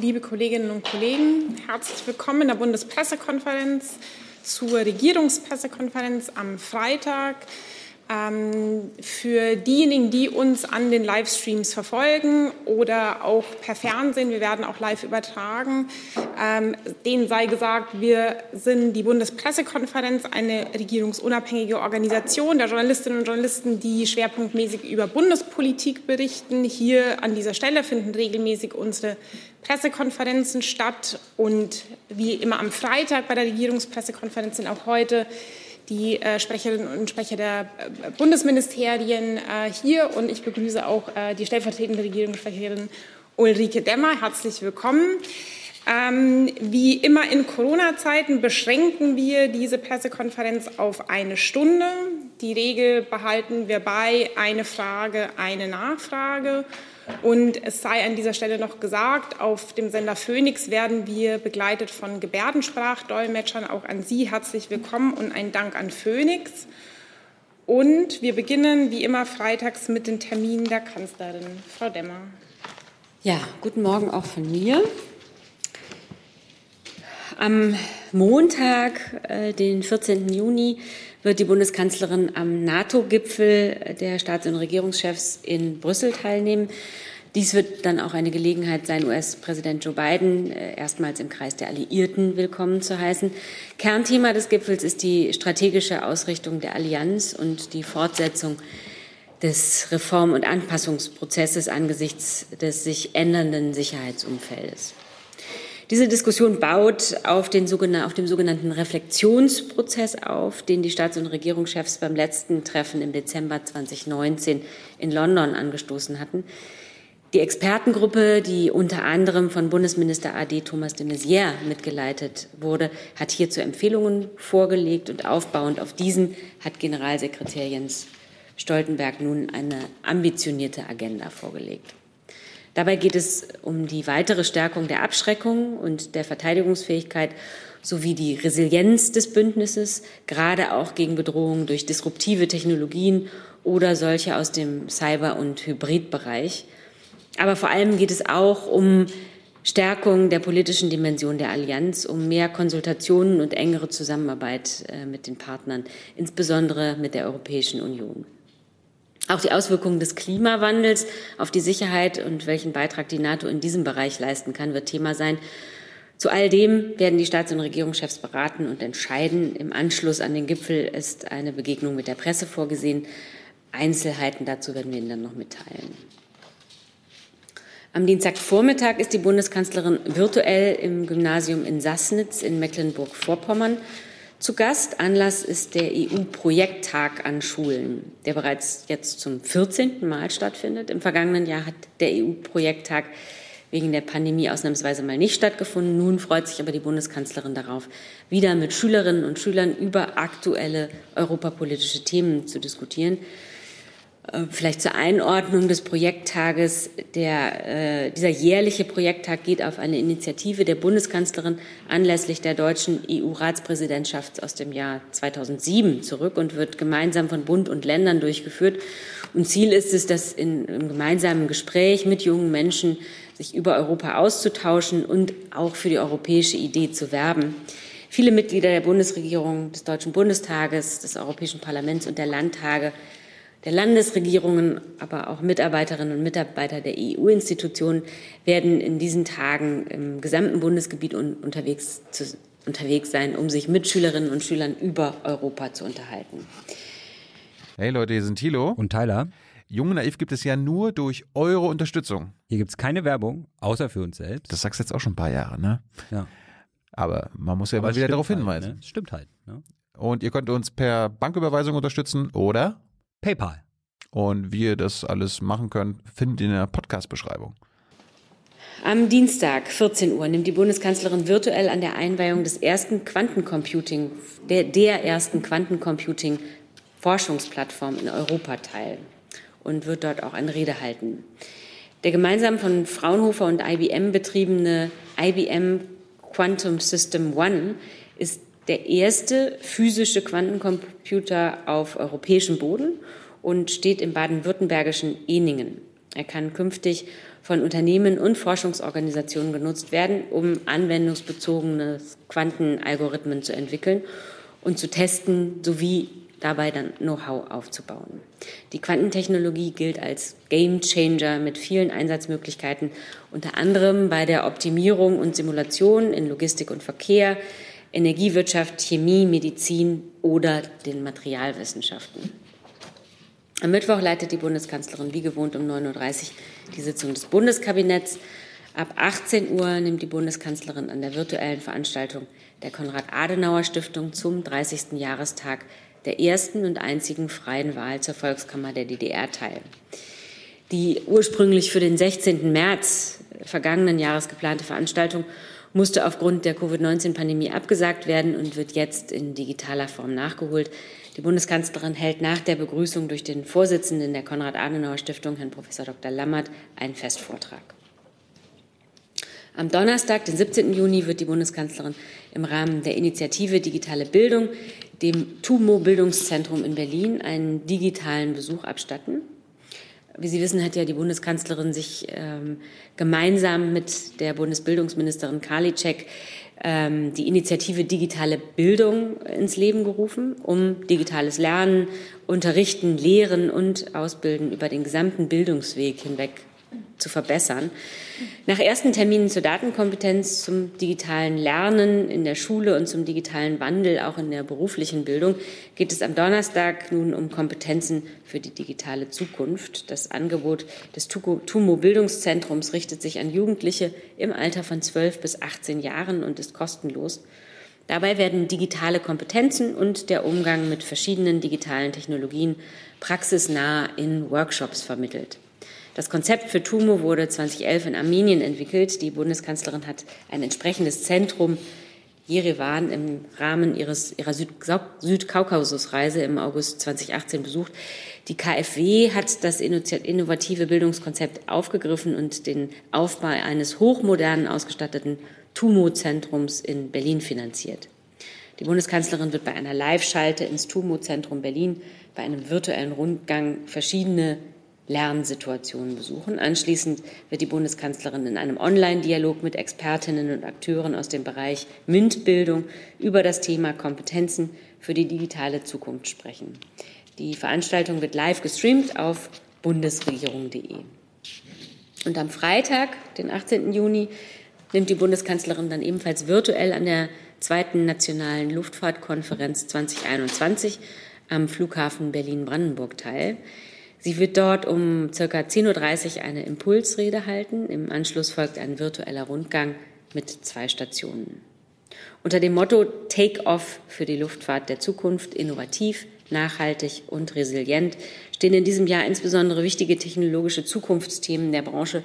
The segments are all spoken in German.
liebe Kolleginnen und Kollegen, herzlich willkommen in der Bundespressekonferenz zur Regierungspressekonferenz am Freitag. Ähm, für diejenigen, die uns an den Livestreams verfolgen oder auch per Fernsehen, wir werden auch live übertragen, ähm, denen sei gesagt, wir sind die Bundespressekonferenz, eine regierungsunabhängige Organisation der Journalistinnen und Journalisten, die schwerpunktmäßig über Bundespolitik berichten. Hier an dieser Stelle finden regelmäßig unsere Pressekonferenzen statt und wie immer am Freitag bei der Regierungspressekonferenz sind auch heute die äh, Sprecherinnen und Sprecher der äh, Bundesministerien äh, hier und ich begrüße auch die stellvertretende Regierungssprecherin Ulrike Demmer. Herzlich willkommen. Ähm, wie immer in Corona-Zeiten beschränken wir diese Pressekonferenz auf eine Stunde. Die Regel behalten wir bei, eine Frage, eine Nachfrage. Und es sei an dieser Stelle noch gesagt, auf dem Sender Phoenix werden wir begleitet von Gebärdensprachdolmetschern. Auch an Sie herzlich willkommen und ein Dank an Phoenix. Und wir beginnen wie immer freitags mit den Terminen der Kanzlerin. Frau Demmer. Ja, guten Morgen auch von mir. Am Montag, äh, den 14. Juni, wird die Bundeskanzlerin am NATO-Gipfel der Staats- und Regierungschefs in Brüssel teilnehmen. Dies wird dann auch eine Gelegenheit sein, US-Präsident Joe Biden äh, erstmals im Kreis der Alliierten willkommen zu heißen. Kernthema des Gipfels ist die strategische Ausrichtung der Allianz und die Fortsetzung des Reform- und Anpassungsprozesses angesichts des sich ändernden Sicherheitsumfeldes. Diese Diskussion baut auf, den, auf dem sogenannten Reflexionsprozess auf, den die Staats- und Regierungschefs beim letzten Treffen im Dezember 2019 in London angestoßen hatten. Die Expertengruppe, die unter anderem von Bundesminister AD Thomas de Maizière mitgeleitet wurde, hat hierzu Empfehlungen vorgelegt und aufbauend auf diesen hat Generalsekretär Jens Stoltenberg nun eine ambitionierte Agenda vorgelegt. Dabei geht es um die weitere Stärkung der Abschreckung und der Verteidigungsfähigkeit sowie die Resilienz des Bündnisses, gerade auch gegen Bedrohungen durch disruptive Technologien oder solche aus dem Cyber- und Hybridbereich. Aber vor allem geht es auch um Stärkung der politischen Dimension der Allianz, um mehr Konsultationen und engere Zusammenarbeit äh, mit den Partnern, insbesondere mit der Europäischen Union. Auch die Auswirkungen des Klimawandels auf die Sicherheit und welchen Beitrag die NATO in diesem Bereich leisten kann, wird Thema sein. Zu all dem werden die Staats- und Regierungschefs beraten und entscheiden. Im Anschluss an den Gipfel ist eine Begegnung mit der Presse vorgesehen. Einzelheiten dazu werden wir Ihnen dann noch mitteilen. Am Dienstagvormittag ist die Bundeskanzlerin virtuell im Gymnasium in Sassnitz in Mecklenburg-Vorpommern zu Gast. Anlass ist der EU-Projekttag an Schulen, der bereits jetzt zum 14. Mal stattfindet. Im vergangenen Jahr hat der EU-Projekttag wegen der Pandemie ausnahmsweise mal nicht stattgefunden. Nun freut sich aber die Bundeskanzlerin darauf, wieder mit Schülerinnen und Schülern über aktuelle europapolitische Themen zu diskutieren. Äh, vielleicht zur Einordnung des Projekttages. Der, äh, dieser jährliche Projekttag geht auf eine Initiative der Bundeskanzlerin anlässlich der deutschen EU-Ratspräsidentschaft aus dem Jahr 2007 zurück und wird gemeinsam von Bund und Ländern durchgeführt. Und Ziel ist es, dass in, im gemeinsamen Gespräch mit jungen Menschen sich über Europa auszutauschen und auch für die europäische Idee zu werben. Viele Mitglieder der Bundesregierung, des Deutschen Bundestages, des Europäischen Parlaments und der Landtage der Landesregierungen, aber auch Mitarbeiterinnen und Mitarbeiter der EU-Institutionen werden in diesen Tagen im gesamten Bundesgebiet unterwegs, zu, unterwegs sein, um sich mit Schülerinnen und Schülern über Europa zu unterhalten. Hey Leute, hier sind Thilo und Tyler. Jung und Naiv gibt es ja nur durch eure Unterstützung. Hier gibt es keine Werbung, außer für uns selbst. Das sagst du jetzt auch schon ein paar Jahre, ne? Ja. Aber man muss ja Aber mal wieder darauf halt, hinweisen. Ne? Stimmt halt. Ne? Und ihr könnt uns per Banküberweisung unterstützen oder PayPal. Und wie ihr das alles machen könnt, findet ihr in der Podcast-Beschreibung. Am Dienstag, 14 Uhr, nimmt die Bundeskanzlerin virtuell an der Einweihung des ersten Quantencomputing, der, der ersten Quantencomputing-Forschungsplattform in Europa teil und wird dort auch eine Rede halten. Der gemeinsam von Fraunhofer und IBM betriebene IBM Quantum System One ist der erste physische Quantencomputer auf europäischem Boden und steht im baden-württembergischen Eningen. Er kann künftig von Unternehmen und Forschungsorganisationen genutzt werden, um anwendungsbezogene Quantenalgorithmen zu entwickeln und zu testen sowie dabei dann Know-how aufzubauen. Die Quantentechnologie gilt als Game Changer mit vielen Einsatzmöglichkeiten, unter anderem bei der Optimierung und Simulation in Logistik und Verkehr, Energiewirtschaft, Chemie, Medizin oder den Materialwissenschaften. Am Mittwoch leitet die Bundeskanzlerin wie gewohnt um 9.30 Uhr die Sitzung des Bundeskabinetts. Ab 18 Uhr nimmt die Bundeskanzlerin an der virtuellen Veranstaltung der Konrad-Adenauer-Stiftung zum 30. Jahrestag der ersten und einzigen freien Wahl zur Volkskammer der DDR teil. Die ursprünglich für den 16. März vergangenen Jahres geplante Veranstaltung musste aufgrund der Covid-19-Pandemie abgesagt werden und wird jetzt in digitaler Form nachgeholt. Die Bundeskanzlerin hält nach der Begrüßung durch den Vorsitzenden der Konrad-Adenauer-Stiftung, Herrn Prof. Dr. Lammert, einen Festvortrag. Am Donnerstag, den 17. Juni, wird die Bundeskanzlerin im Rahmen der Initiative Digitale Bildung dem TUMO Bildungszentrum in Berlin einen digitalen Besuch abstatten. Wie Sie wissen, hat ja die Bundeskanzlerin sich ähm, gemeinsam mit der Bundesbildungsministerin Karliczek ähm, die Initiative Digitale Bildung ins Leben gerufen, um digitales Lernen, Unterrichten, Lehren und Ausbilden über den gesamten Bildungsweg hinweg zu verbessern. Nach ersten Terminen zur Datenkompetenz, zum digitalen Lernen in der Schule und zum digitalen Wandel auch in der beruflichen Bildung geht es am Donnerstag nun um Kompetenzen für die digitale Zukunft. Das Angebot des TUMO Bildungszentrums richtet sich an Jugendliche im Alter von 12 bis 18 Jahren und ist kostenlos. Dabei werden digitale Kompetenzen und der Umgang mit verschiedenen digitalen Technologien praxisnah in Workshops vermittelt. Das Konzept für TUMO wurde 2011 in Armenien entwickelt. Die Bundeskanzlerin hat ein entsprechendes Zentrum Jerewan im Rahmen ihres, ihrer Südkaukasusreise im August 2018 besucht. Die KfW hat das innovative Bildungskonzept aufgegriffen und den Aufbau eines hochmodernen ausgestatteten TUMO-Zentrums in Berlin finanziert. Die Bundeskanzlerin wird bei einer Live-Schalte ins TUMO-Zentrum Berlin bei einem virtuellen Rundgang verschiedene Lernsituationen besuchen. Anschließend wird die Bundeskanzlerin in einem Online-Dialog mit Expertinnen und Akteuren aus dem Bereich MINT-Bildung über das Thema Kompetenzen für die digitale Zukunft sprechen. Die Veranstaltung wird live gestreamt auf bundesregierung.de. Und am Freitag, den 18. Juni, nimmt die Bundeskanzlerin dann ebenfalls virtuell an der zweiten nationalen Luftfahrtkonferenz 2021 am Flughafen Berlin-Brandenburg teil. Sie wird dort um ca. 10.30 Uhr eine Impulsrede halten. Im Anschluss folgt ein virtueller Rundgang mit zwei Stationen. Unter dem Motto Take Off für die Luftfahrt der Zukunft, innovativ, nachhaltig und resilient stehen in diesem Jahr insbesondere wichtige technologische Zukunftsthemen der Branche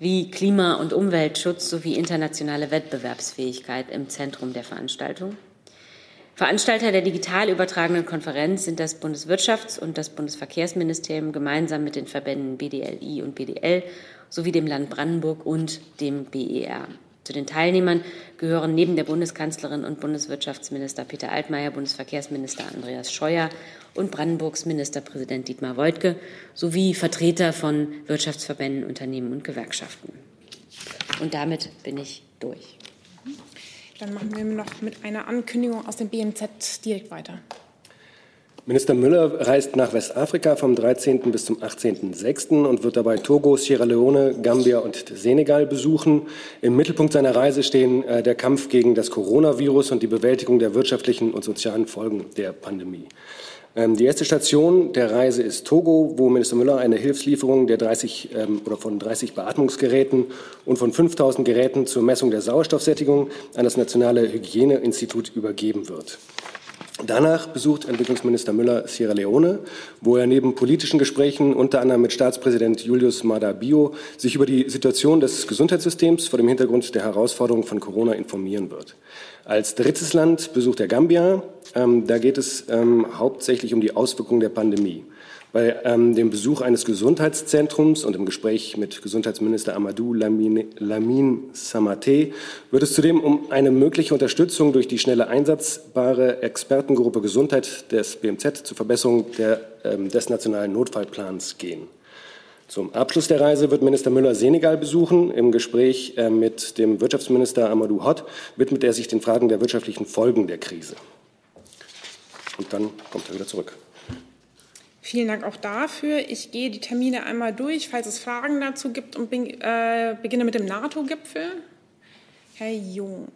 wie Klima- und Umweltschutz sowie internationale Wettbewerbsfähigkeit im Zentrum der Veranstaltung. Veranstalter der digital übertragenen Konferenz sind das Bundeswirtschafts- und das Bundesverkehrsministerium gemeinsam mit den Verbänden BDLI und BDL sowie dem Land Brandenburg und dem BER. Zu den Teilnehmern gehören neben der Bundeskanzlerin und Bundeswirtschaftsminister Peter Altmaier, Bundesverkehrsminister Andreas Scheuer und Brandenburgs Ministerpräsident Dietmar Woidke sowie Vertreter von Wirtschaftsverbänden, Unternehmen und Gewerkschaften. Und damit bin ich durch. Dann machen wir noch mit einer Ankündigung aus dem BMZ direkt weiter. Minister Müller reist nach Westafrika vom 13. bis zum 18.06. und wird dabei Togo, Sierra Leone, Gambia und Senegal besuchen. Im Mittelpunkt seiner Reise stehen äh, der Kampf gegen das Coronavirus und die Bewältigung der wirtschaftlichen und sozialen Folgen der Pandemie. Ähm, die erste Station der Reise ist Togo, wo Minister Müller eine Hilfslieferung der 30 ähm, oder von 30 Beatmungsgeräten und von 5000 Geräten zur Messung der Sauerstoffsättigung an das Nationale Hygieneinstitut übergeben wird. Danach besucht Entwicklungsminister Müller Sierra Leone, wo er neben politischen Gesprächen unter anderem mit Staatspräsident Julius Maada Bio sich über die Situation des Gesundheitssystems vor dem Hintergrund der Herausforderungen von Corona informieren wird. Als drittes Land besucht er Gambia. Ähm, da geht es ähm, hauptsächlich um die Auswirkungen der Pandemie. Bei ähm, dem Besuch eines Gesundheitszentrums und im Gespräch mit Gesundheitsminister Amadou Lamine, Lamine Samate wird es zudem um eine mögliche Unterstützung durch die schnelle einsatzbare Expertengruppe Gesundheit des BMZ zur Verbesserung der, ähm, des nationalen Notfallplans gehen. Zum Abschluss der Reise wird Minister Müller Senegal besuchen. Im Gespräch äh, mit dem Wirtschaftsminister Amadou Hott widmet er sich den Fragen der wirtschaftlichen Folgen der Krise. Und dann kommt er wieder zurück. Vielen Dank auch dafür. Ich gehe die Termine einmal durch, falls es Fragen dazu gibt und bin, äh, beginne mit dem NATO-Gipfel. Herr Jung.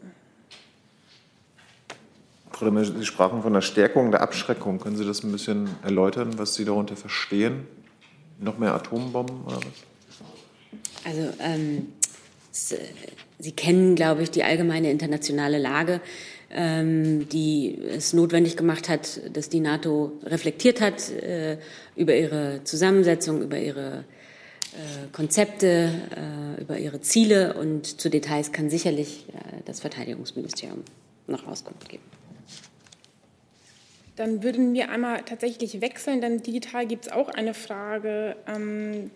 Sie sprachen von der Stärkung der Abschreckung. Können Sie das ein bisschen erläutern, was Sie darunter verstehen? Noch mehr Atombomben oder was? Also ähm, Sie kennen, glaube ich, die allgemeine internationale Lage, ähm, die es notwendig gemacht hat, dass die NATO reflektiert hat äh, über ihre Zusammensetzung, über ihre äh, Konzepte, äh, über ihre Ziele und zu Details kann sicherlich äh, das Verteidigungsministerium noch Auskunft geben. Dann würden wir einmal tatsächlich wechseln, denn digital gibt es auch eine Frage, ähm,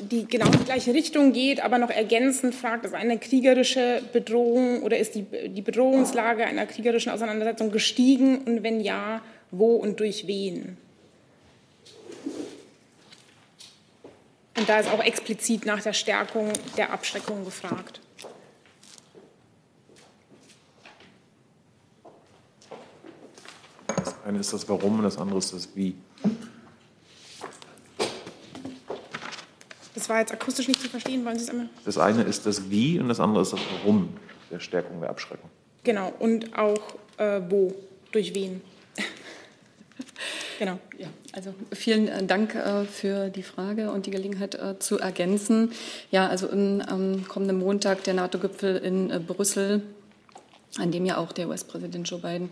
die genau in die gleiche Richtung geht, aber noch ergänzend fragt, ist eine kriegerische Bedrohung oder ist die, die Bedrohungslage einer kriegerischen Auseinandersetzung gestiegen und wenn ja, wo und durch wen? Und da ist auch explizit nach der Stärkung der Abschreckung gefragt. Eine ist das Warum und das andere ist das Wie. Das war jetzt akustisch nicht zu verstehen. Wollen Sie es einmal? Das eine ist das Wie und das andere ist das Warum der Stärkung der Abschreckung. Genau. Und auch äh, wo, durch wen. genau. Ja, also vielen äh, Dank äh, für die Frage und die Gelegenheit äh, zu ergänzen. Ja, also am ähm, kommenden Montag der NATO-Gipfel in äh, Brüssel an dem ja auch der US-Präsident Joe Biden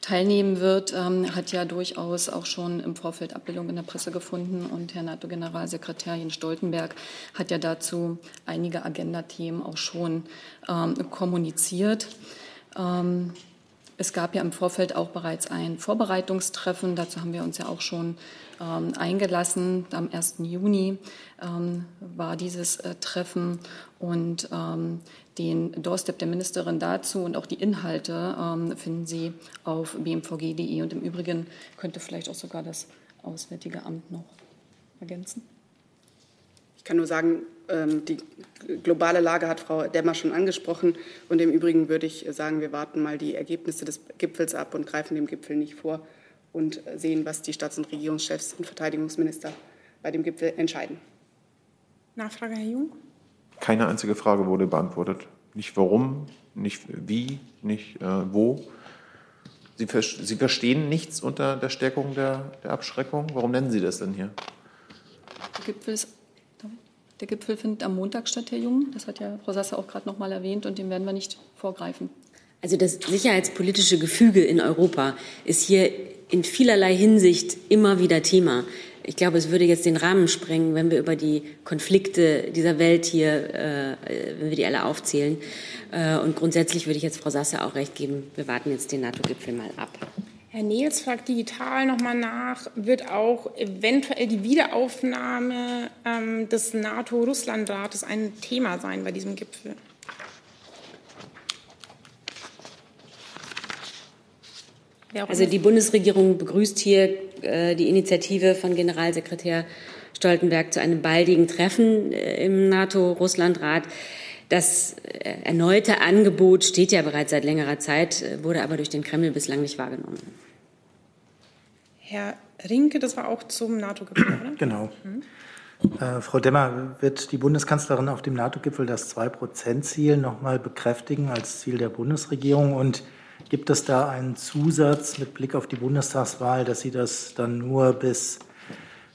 teilnehmen wird, ähm, hat ja durchaus auch schon im Vorfeld Abbildung in der Presse gefunden. Und Herr NATO-Generalsekretär Jens Stoltenberg hat ja dazu einige Agenda-Themen auch schon ähm, kommuniziert. Ähm, es gab ja im Vorfeld auch bereits ein Vorbereitungstreffen. Dazu haben wir uns ja auch schon eingelassen. Am 1. Juni ähm, war dieses äh, Treffen und ähm, den Doorstep der Ministerin dazu und auch die Inhalte ähm, finden Sie auf bmvg.de. Und im Übrigen könnte vielleicht auch sogar das Auswärtige Amt noch ergänzen. Ich kann nur sagen, ähm, die globale Lage hat Frau Demmer schon angesprochen. Und im Übrigen würde ich sagen, wir warten mal die Ergebnisse des Gipfels ab und greifen dem Gipfel nicht vor und sehen, was die Staats- und Regierungschefs und Verteidigungsminister bei dem Gipfel entscheiden. Nachfrage, Herr Jung? Keine einzige Frage wurde beantwortet. Nicht warum, nicht wie, nicht äh, wo. Sie, Sie, verstehen nichts unter der Stärkung der, der, Abschreckung. Warum nennen Sie das denn hier? Der Gipfel, ist, der Gipfel findet am Montag statt, Herr Jung. Das hat ja Frau Sasse auch gerade noch mal erwähnt und dem werden wir nicht vorgreifen. Also das sicherheitspolitische Gefüge in Europa ist hier in vielerlei Hinsicht immer wieder Thema ich glaube, es würde jetzt den Rahmen sprengen, wenn wir über die Konflikte dieser Welt hier, äh, wenn wir die alle aufzählen. Äh, und grundsätzlich würde ich jetzt Frau Sasse auch recht geben. Wir warten jetzt den NATO-Gipfel mal ab. Herr Nils fragt digital nochmal nach, wird auch eventuell die Wiederaufnahme ähm, des NATO-Russland-Rates ein Thema sein bei diesem Gipfel? Also die Bundesregierung begrüßt hier äh, die Initiative von Generalsekretär Stoltenberg zu einem baldigen Treffen äh, im NATO-Russland-Rat. Das äh, erneute Angebot steht ja bereits seit längerer Zeit, wurde aber durch den Kreml bislang nicht wahrgenommen. Herr Rinke, das war auch zum NATO-Gipfel, oder? Genau. Mhm. Äh, Frau Demmer, wird die Bundeskanzlerin auf dem NATO-Gipfel das 2-Prozent-Ziel noch mal bekräftigen als Ziel der Bundesregierung? Und Gibt es da einen Zusatz mit Blick auf die Bundestagswahl, dass sie das dann nur bis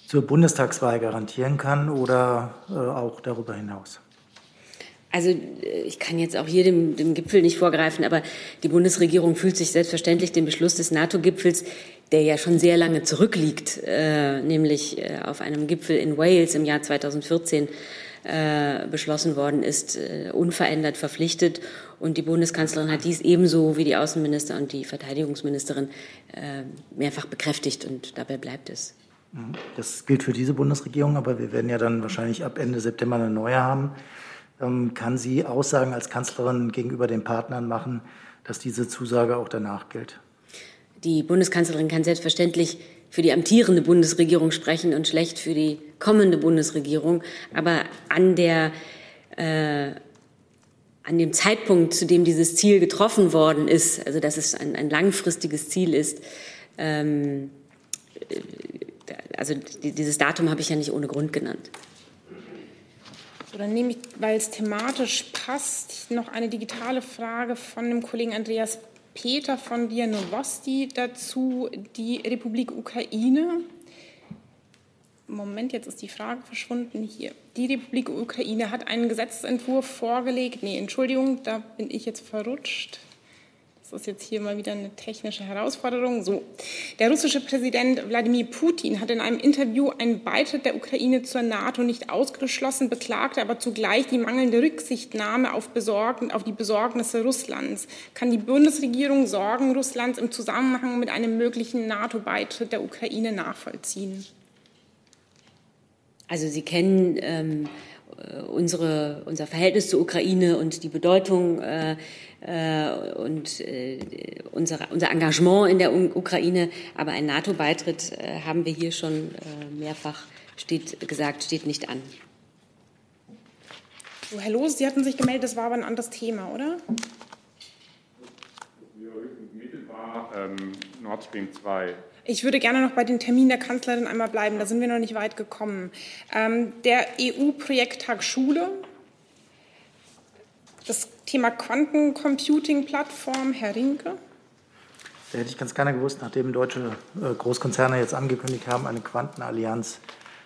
zur Bundestagswahl garantieren kann oder äh, auch darüber hinaus? Also äh, ich kann jetzt auch hier dem, dem, Gipfel nicht vorgreifen, aber die Bundesregierung fühlt sich selbstverständlich den Beschluss des NATO-Gipfels, der ja schon sehr lange zurückliegt, äh, nämlich äh, auf einem Gipfel in Wales im Jahr 2014 äh, beschlossen worden ist, äh, unverändert verpflichtet. Und die Bundeskanzlerin hat dies ebenso wie die Außenminister und die Verteidigungsministerin äh, mehrfach bekräftigt und dabei bleibt es. Das gilt für diese Bundesregierung, aber wir werden ja dann wahrscheinlich ab Ende September eine neue haben. Ähm, kann sie Aussagen als Kanzlerin gegenüber den Partnern machen, dass diese Zusage auch danach gilt? Die Bundeskanzlerin kann selbstverständlich für die amtierende Bundesregierung sprechen und schlecht für die kommende Bundesregierung. Aber an der äh, an dem Zeitpunkt, zu dem dieses Ziel getroffen worden ist, also dass es ein, ein langfristiges Ziel ist, ähm, äh, also dieses Datum habe ich ja nicht ohne Grund genannt. So, dann nehme ich, weil es thematisch passt, noch eine digitale Frage von dem Kollegen Andreas Peter von Via Novosti dazu, die Republik Ukraine. Moment, jetzt ist die Frage verschwunden hier. Die Republik Ukraine hat einen Gesetzentwurf vorgelegt. Nee, Entschuldigung, da bin ich jetzt verrutscht. Das ist jetzt hier mal wieder eine technische Herausforderung. So, der russische Präsident Wladimir Putin hat in einem Interview einen Beitritt der Ukraine zur NATO nicht ausgeschlossen, beklagte aber zugleich die mangelnde Rücksichtnahme auf, Besorgen, auf die Besorgnisse Russlands. Kann die Bundesregierung Sorgen Russlands im Zusammenhang mit einem möglichen NATO-Beitritt der Ukraine nachvollziehen? Also Sie kennen ähm, unsere, unser Verhältnis zur Ukraine und die Bedeutung äh, äh, und äh, unser, unser Engagement in der Ukraine. Aber ein NATO-Beitritt äh, haben wir hier schon äh, mehrfach steht, gesagt, steht nicht an. So, Herr Loos, Sie hatten sich gemeldet, das war aber ein anderes Thema, oder? Mittelbar ähm, Nord Stream 2 ich würde gerne noch bei den Terminen der Kanzlerin einmal bleiben. Da sind wir noch nicht weit gekommen. Ähm, der EU-Projekttag Schule, das Thema Quantencomputing-Plattform, Herr Rinke. Da hätte ich ganz gerne gewusst, nachdem deutsche äh, Großkonzerne jetzt angekündigt haben, eine Quantenallianz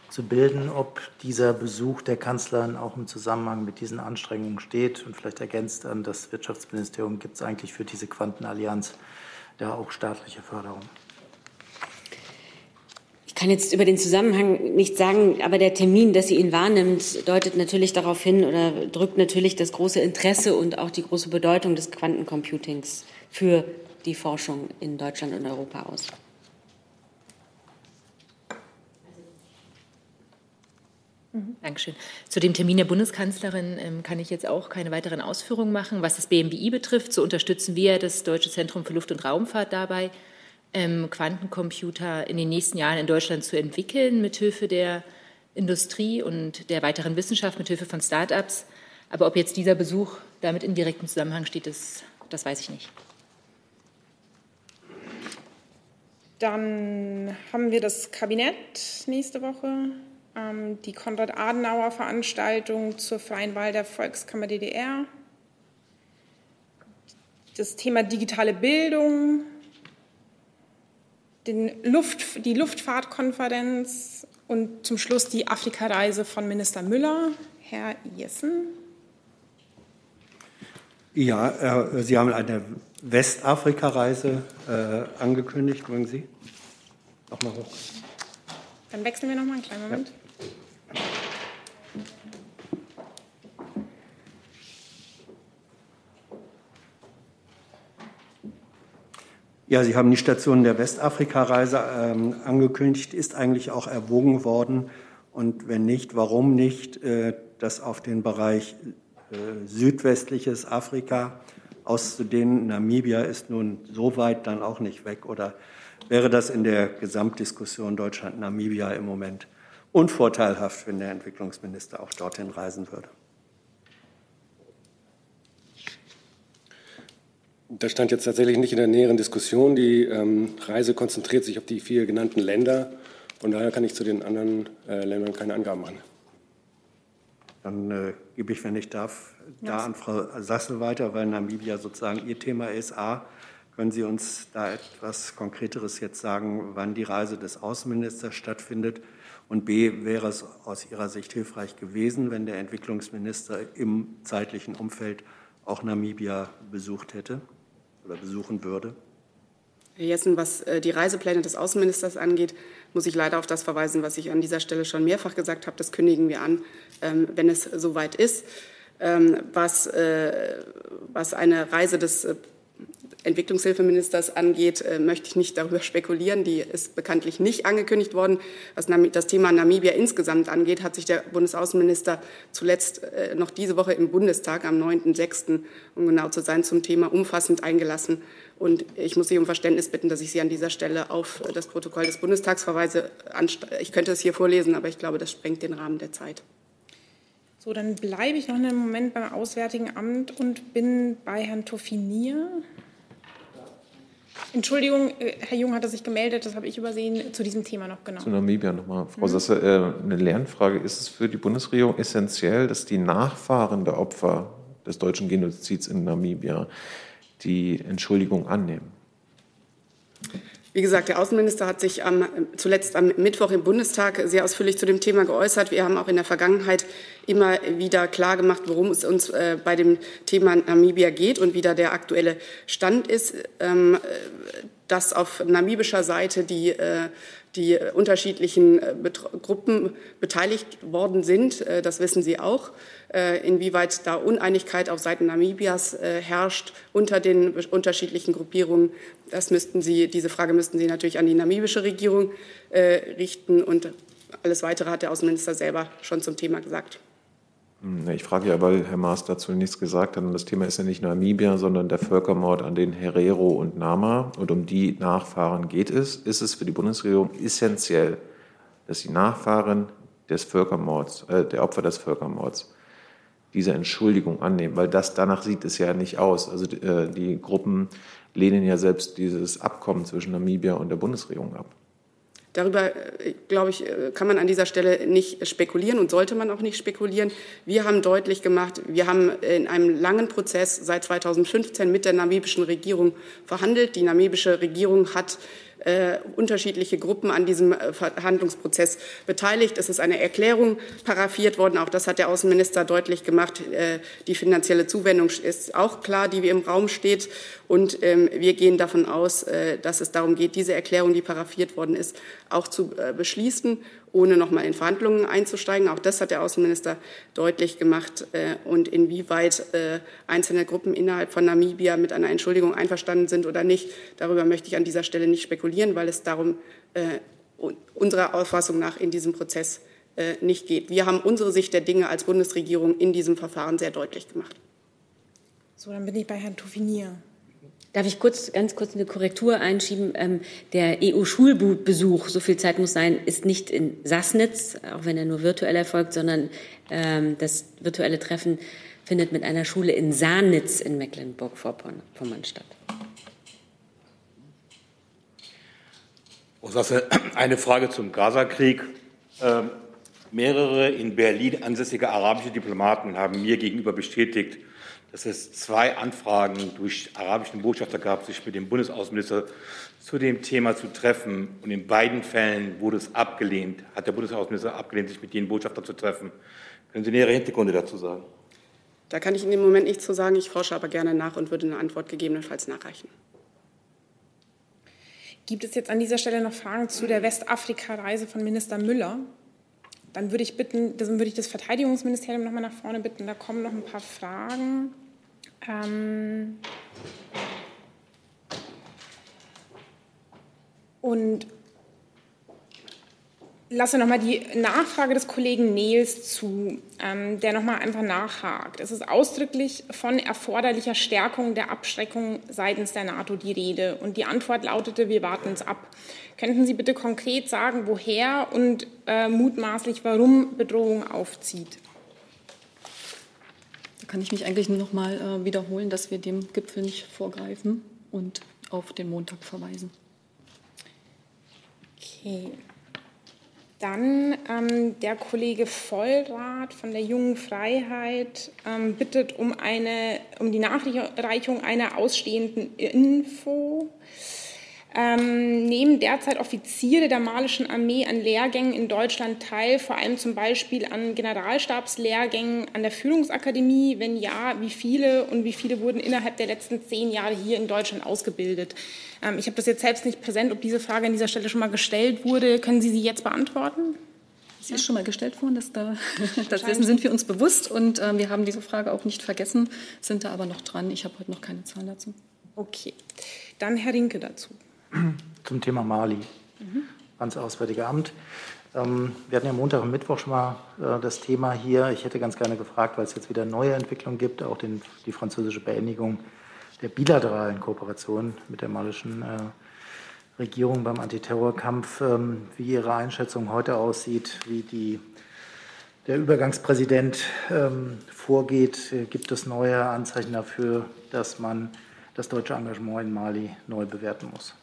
zu bilden, ob dieser Besuch der Kanzlerin auch im Zusammenhang mit diesen Anstrengungen steht und vielleicht ergänzt an das Wirtschaftsministerium, gibt es eigentlich für diese Quantenallianz da auch staatliche Förderung? Ich kann jetzt über den Zusammenhang nicht sagen, aber der Termin, dass sie ihn wahrnimmt, deutet natürlich darauf hin oder drückt natürlich das große Interesse und auch die große Bedeutung des Quantencomputings für die Forschung in Deutschland und Europa aus. Mhm. Dankeschön. Zu dem Termin der Bundeskanzlerin ähm, kann ich jetzt auch keine weiteren Ausführungen machen. Was das BMBI betrifft, so unterstützen wir das Deutsche Zentrum für Luft- und Raumfahrt dabei Quantencomputer in den nächsten Jahren in Deutschland zu entwickeln, mithilfe der Industrie und der weiteren Wissenschaft, mithilfe von Start-ups. Aber ob jetzt dieser Besuch damit in direktem Zusammenhang steht, das, das weiß ich nicht. Dann haben wir das Kabinett nächste Woche, ähm, die Konrad-Adenauer-Veranstaltung zur freien Wahl der Volkskammer DDR, das Thema digitale Bildung, den Luft, die Luftfahrtkonferenz und zum Schluss die Afrikareise von Minister Müller. Herr Jessen. Ja, äh, Sie haben eine Westafrika-Reise äh, angekündigt. Wollen Sie? Nochmal hoch. Dann wechseln wir nochmal einen kleinen Moment. Ja. Ja, Sie haben die Station der Westafrika-Reise ähm, angekündigt. Ist eigentlich auch erwogen worden? Und wenn nicht, warum nicht, äh, das auf den Bereich äh, südwestliches Afrika auszudehnen? Namibia ist nun so weit dann auch nicht weg. Oder wäre das in der Gesamtdiskussion Deutschland-Namibia im Moment unvorteilhaft, wenn der Entwicklungsminister auch dorthin reisen würde? Das stand jetzt tatsächlich nicht in der näheren Diskussion. Die ähm, Reise konzentriert sich auf die vier genannten Länder. Von daher kann ich zu den anderen äh, Ländern keine Angaben machen. Dann äh, gebe ich, wenn ich darf, ja. da an Frau Sassel weiter, weil Namibia sozusagen Ihr Thema ist. A, können Sie uns da etwas Konkreteres jetzt sagen, wann die Reise des Außenministers stattfindet? Und B, wäre es aus Ihrer Sicht hilfreich gewesen, wenn der Entwicklungsminister im zeitlichen Umfeld auch Namibia besucht hätte? Oder besuchen würde? Herr Jessen, was äh, die Reisepläne des Außenministers angeht, muss ich leider auf das verweisen, was ich an dieser Stelle schon mehrfach gesagt habe. Das kündigen wir an, ähm, wenn es soweit ist. Ähm, was, äh, was eine Reise des äh, Entwicklungshilfeministers angeht, äh, möchte ich nicht darüber spekulieren. Die ist bekanntlich nicht angekündigt worden. Was das Thema Namibia insgesamt angeht, hat sich der Bundesaußenminister zuletzt äh, noch diese Woche im Bundestag am 9.6., um genau zu sein, zum Thema umfassend eingelassen. Und ich muss Sie um Verständnis bitten, dass ich Sie an dieser Stelle auf das Protokoll des Bundestags verweise. Ich könnte es hier vorlesen, aber ich glaube, das sprengt den Rahmen der Zeit. So, dann bleibe ich noch einen Moment beim Auswärtigen Amt und bin bei Herrn Toffinier. Entschuldigung, äh, Herr Jung hatte sich gemeldet, das habe ich übersehen, zu diesem Thema noch genau. Zu Namibia nochmal. Frau mhm. Sasse, äh, eine Lernfrage. Ist es für die Bundesregierung essentiell, dass die Nachfahren der Opfer des deutschen Genozids in Namibia die Entschuldigung annehmen? Wie gesagt, der Außenminister hat sich am, zuletzt am Mittwoch im Bundestag sehr ausführlich zu dem Thema geäußert. Wir haben auch in der Vergangenheit immer wieder klargemacht, worum es uns äh, bei dem Thema Namibia geht und wie da der aktuelle Stand ist. Ähm, dass auf namibischer Seite die äh, die unterschiedlichen äh, Gruppen beteiligt worden sind. Äh, das wissen Sie auch. Äh, inwieweit da Uneinigkeit auf Seiten Namibias herrscht unter den unterschiedlichen Gruppierungen, das müssten Sie, diese Frage müssten Sie natürlich an die namibische Regierung richten. Und alles Weitere hat der Außenminister selber schon zum Thema gesagt. Ich frage ja, weil Herr Maas dazu nichts gesagt hat. Und das Thema ist ja nicht Namibia, sondern der Völkermord an den Herero und Nama. Und um die Nachfahren geht es. Ist es für die Bundesregierung essentiell, dass die Nachfahren des Völkermords, äh, der Opfer des Völkermords, diese Entschuldigung annehmen, weil das danach sieht es ja nicht aus. Also äh, die Gruppen lehnen ja selbst dieses Abkommen zwischen Namibia und der Bundesregierung ab. Darüber, äh, glaube ich, äh, kann man an dieser Stelle nicht spekulieren und sollte man auch nicht spekulieren. Wir haben deutlich gemacht, wir haben in einem langen Prozess seit 2015 mit der namibischen Regierung verhandelt. Die namibische Regierung hat äh, unterschiedliche Gruppen an diesem äh, Verhandlungsprozess beteiligt. Es ist eine Erklärung paraffiert worden. Auch das hat der Außenminister deutlich gemacht. Äh, die finanzielle Zuwendung ist auch klar, die im Raum steht. Und ähm, wir gehen davon aus, äh, dass es darum geht, diese Erklärung, die paraffiert worden ist, auch zu äh, beschließen ohne nochmal in Verhandlungen einzusteigen. Auch das hat der Außenminister deutlich gemacht. Äh, und inwieweit äh, einzelne Gruppen innerhalb von Namibia mit einer Entschuldigung einverstanden sind oder nicht, darüber möchte ich an dieser Stelle nicht spekulieren, weil es darum äh, unserer Auffassung nach in diesem Prozess nicht geht. Wir haben unsere Sicht der Dinge als Bundesregierung in diesem Verfahren sehr deutlich gemacht. So, dann bin ich bei Herrn Toufinier. Darf ich kurz, ganz kurz eine Korrektur einschieben? Ähm, der EU-Schulbesuch, so viel Zeit muss sein, ist nicht in Sassnitz, auch wenn er nur virtuell erfolgt, sondern ähm, das virtuelle Treffen findet mit einer Schule in Sahnitz in Mecklenburg-Vorpommern statt. Eine Frage zum Gaza-Krieg. Ähm, mehrere in Berlin ansässige arabische Diplomaten haben mir gegenüber bestätigt, dass es zwei Anfragen durch arabischen Botschafter gab, sich mit dem Bundesaußenminister zu dem Thema zu treffen. Und in beiden Fällen wurde es abgelehnt, hat der Bundesaußenminister abgelehnt, sich mit den Botschaftern zu treffen. Können Sie nähere Hintergründe dazu sagen? Da kann ich in dem Moment nichts zu sagen. Ich forsche aber gerne nach und würde eine Antwort gegebenenfalls nachreichen. Gibt es jetzt an dieser Stelle noch Fragen zu der Westafrika-Reise von Minister Müller? Dann würde ich bitten, dann würde ich das Verteidigungsministerium noch mal nach vorne bitten. Da kommen noch ein paar Fragen. Ähm und lasse nochmal die Nachfrage des Kollegen Nehls zu, ähm, der nochmal einfach nachhakt. Es ist ausdrücklich von erforderlicher Stärkung der Abschreckung seitens der NATO die Rede. Und die Antwort lautete, wir warten es ab. Könnten Sie bitte konkret sagen, woher und äh, mutmaßlich warum Bedrohung aufzieht? Kann ich mich eigentlich nur noch mal äh, wiederholen, dass wir dem Gipfel nicht vorgreifen und auf den Montag verweisen. Okay. Dann ähm, der Kollege Vollrath von der Jungen Freiheit ähm, bittet um, eine, um die Nachreichung einer ausstehenden Info ähm, nehmen derzeit Offiziere der malischen Armee an Lehrgängen in Deutschland teil, vor allem zum Beispiel an Generalstabslehrgängen an der Führungsakademie? Wenn ja, wie viele und wie viele wurden innerhalb der letzten zehn Jahre hier in Deutschland ausgebildet? Ähm, ich habe das jetzt selbst nicht präsent, ob diese Frage an dieser Stelle schon mal gestellt wurde. Können Sie sie jetzt beantworten? Sie ist schon mal gestellt worden, dass da, das dessen sind wir uns bewusst und äh, wir haben diese Frage auch nicht vergessen, sind da aber noch dran. Ich habe heute noch keine Zahlen dazu. Okay, dann Herr Rinke dazu. Zum Thema Mali, mhm. ans Auswärtige Amt. Ähm, wir hatten ja Montag und Mittwoch schon mal äh, das Thema hier. Ich hätte ganz gerne gefragt, weil es jetzt wieder neue Entwicklungen gibt, auch den, die französische Beendigung der bilateralen Kooperation mit der malischen äh, Regierung beim Antiterrorkampf, ähm, wie Ihre Einschätzung heute aussieht, wie die, der Übergangspräsident ähm, vorgeht. Äh, gibt es neue Anzeichen dafür, dass man das deutsche Engagement in Mali neu bewerten muss?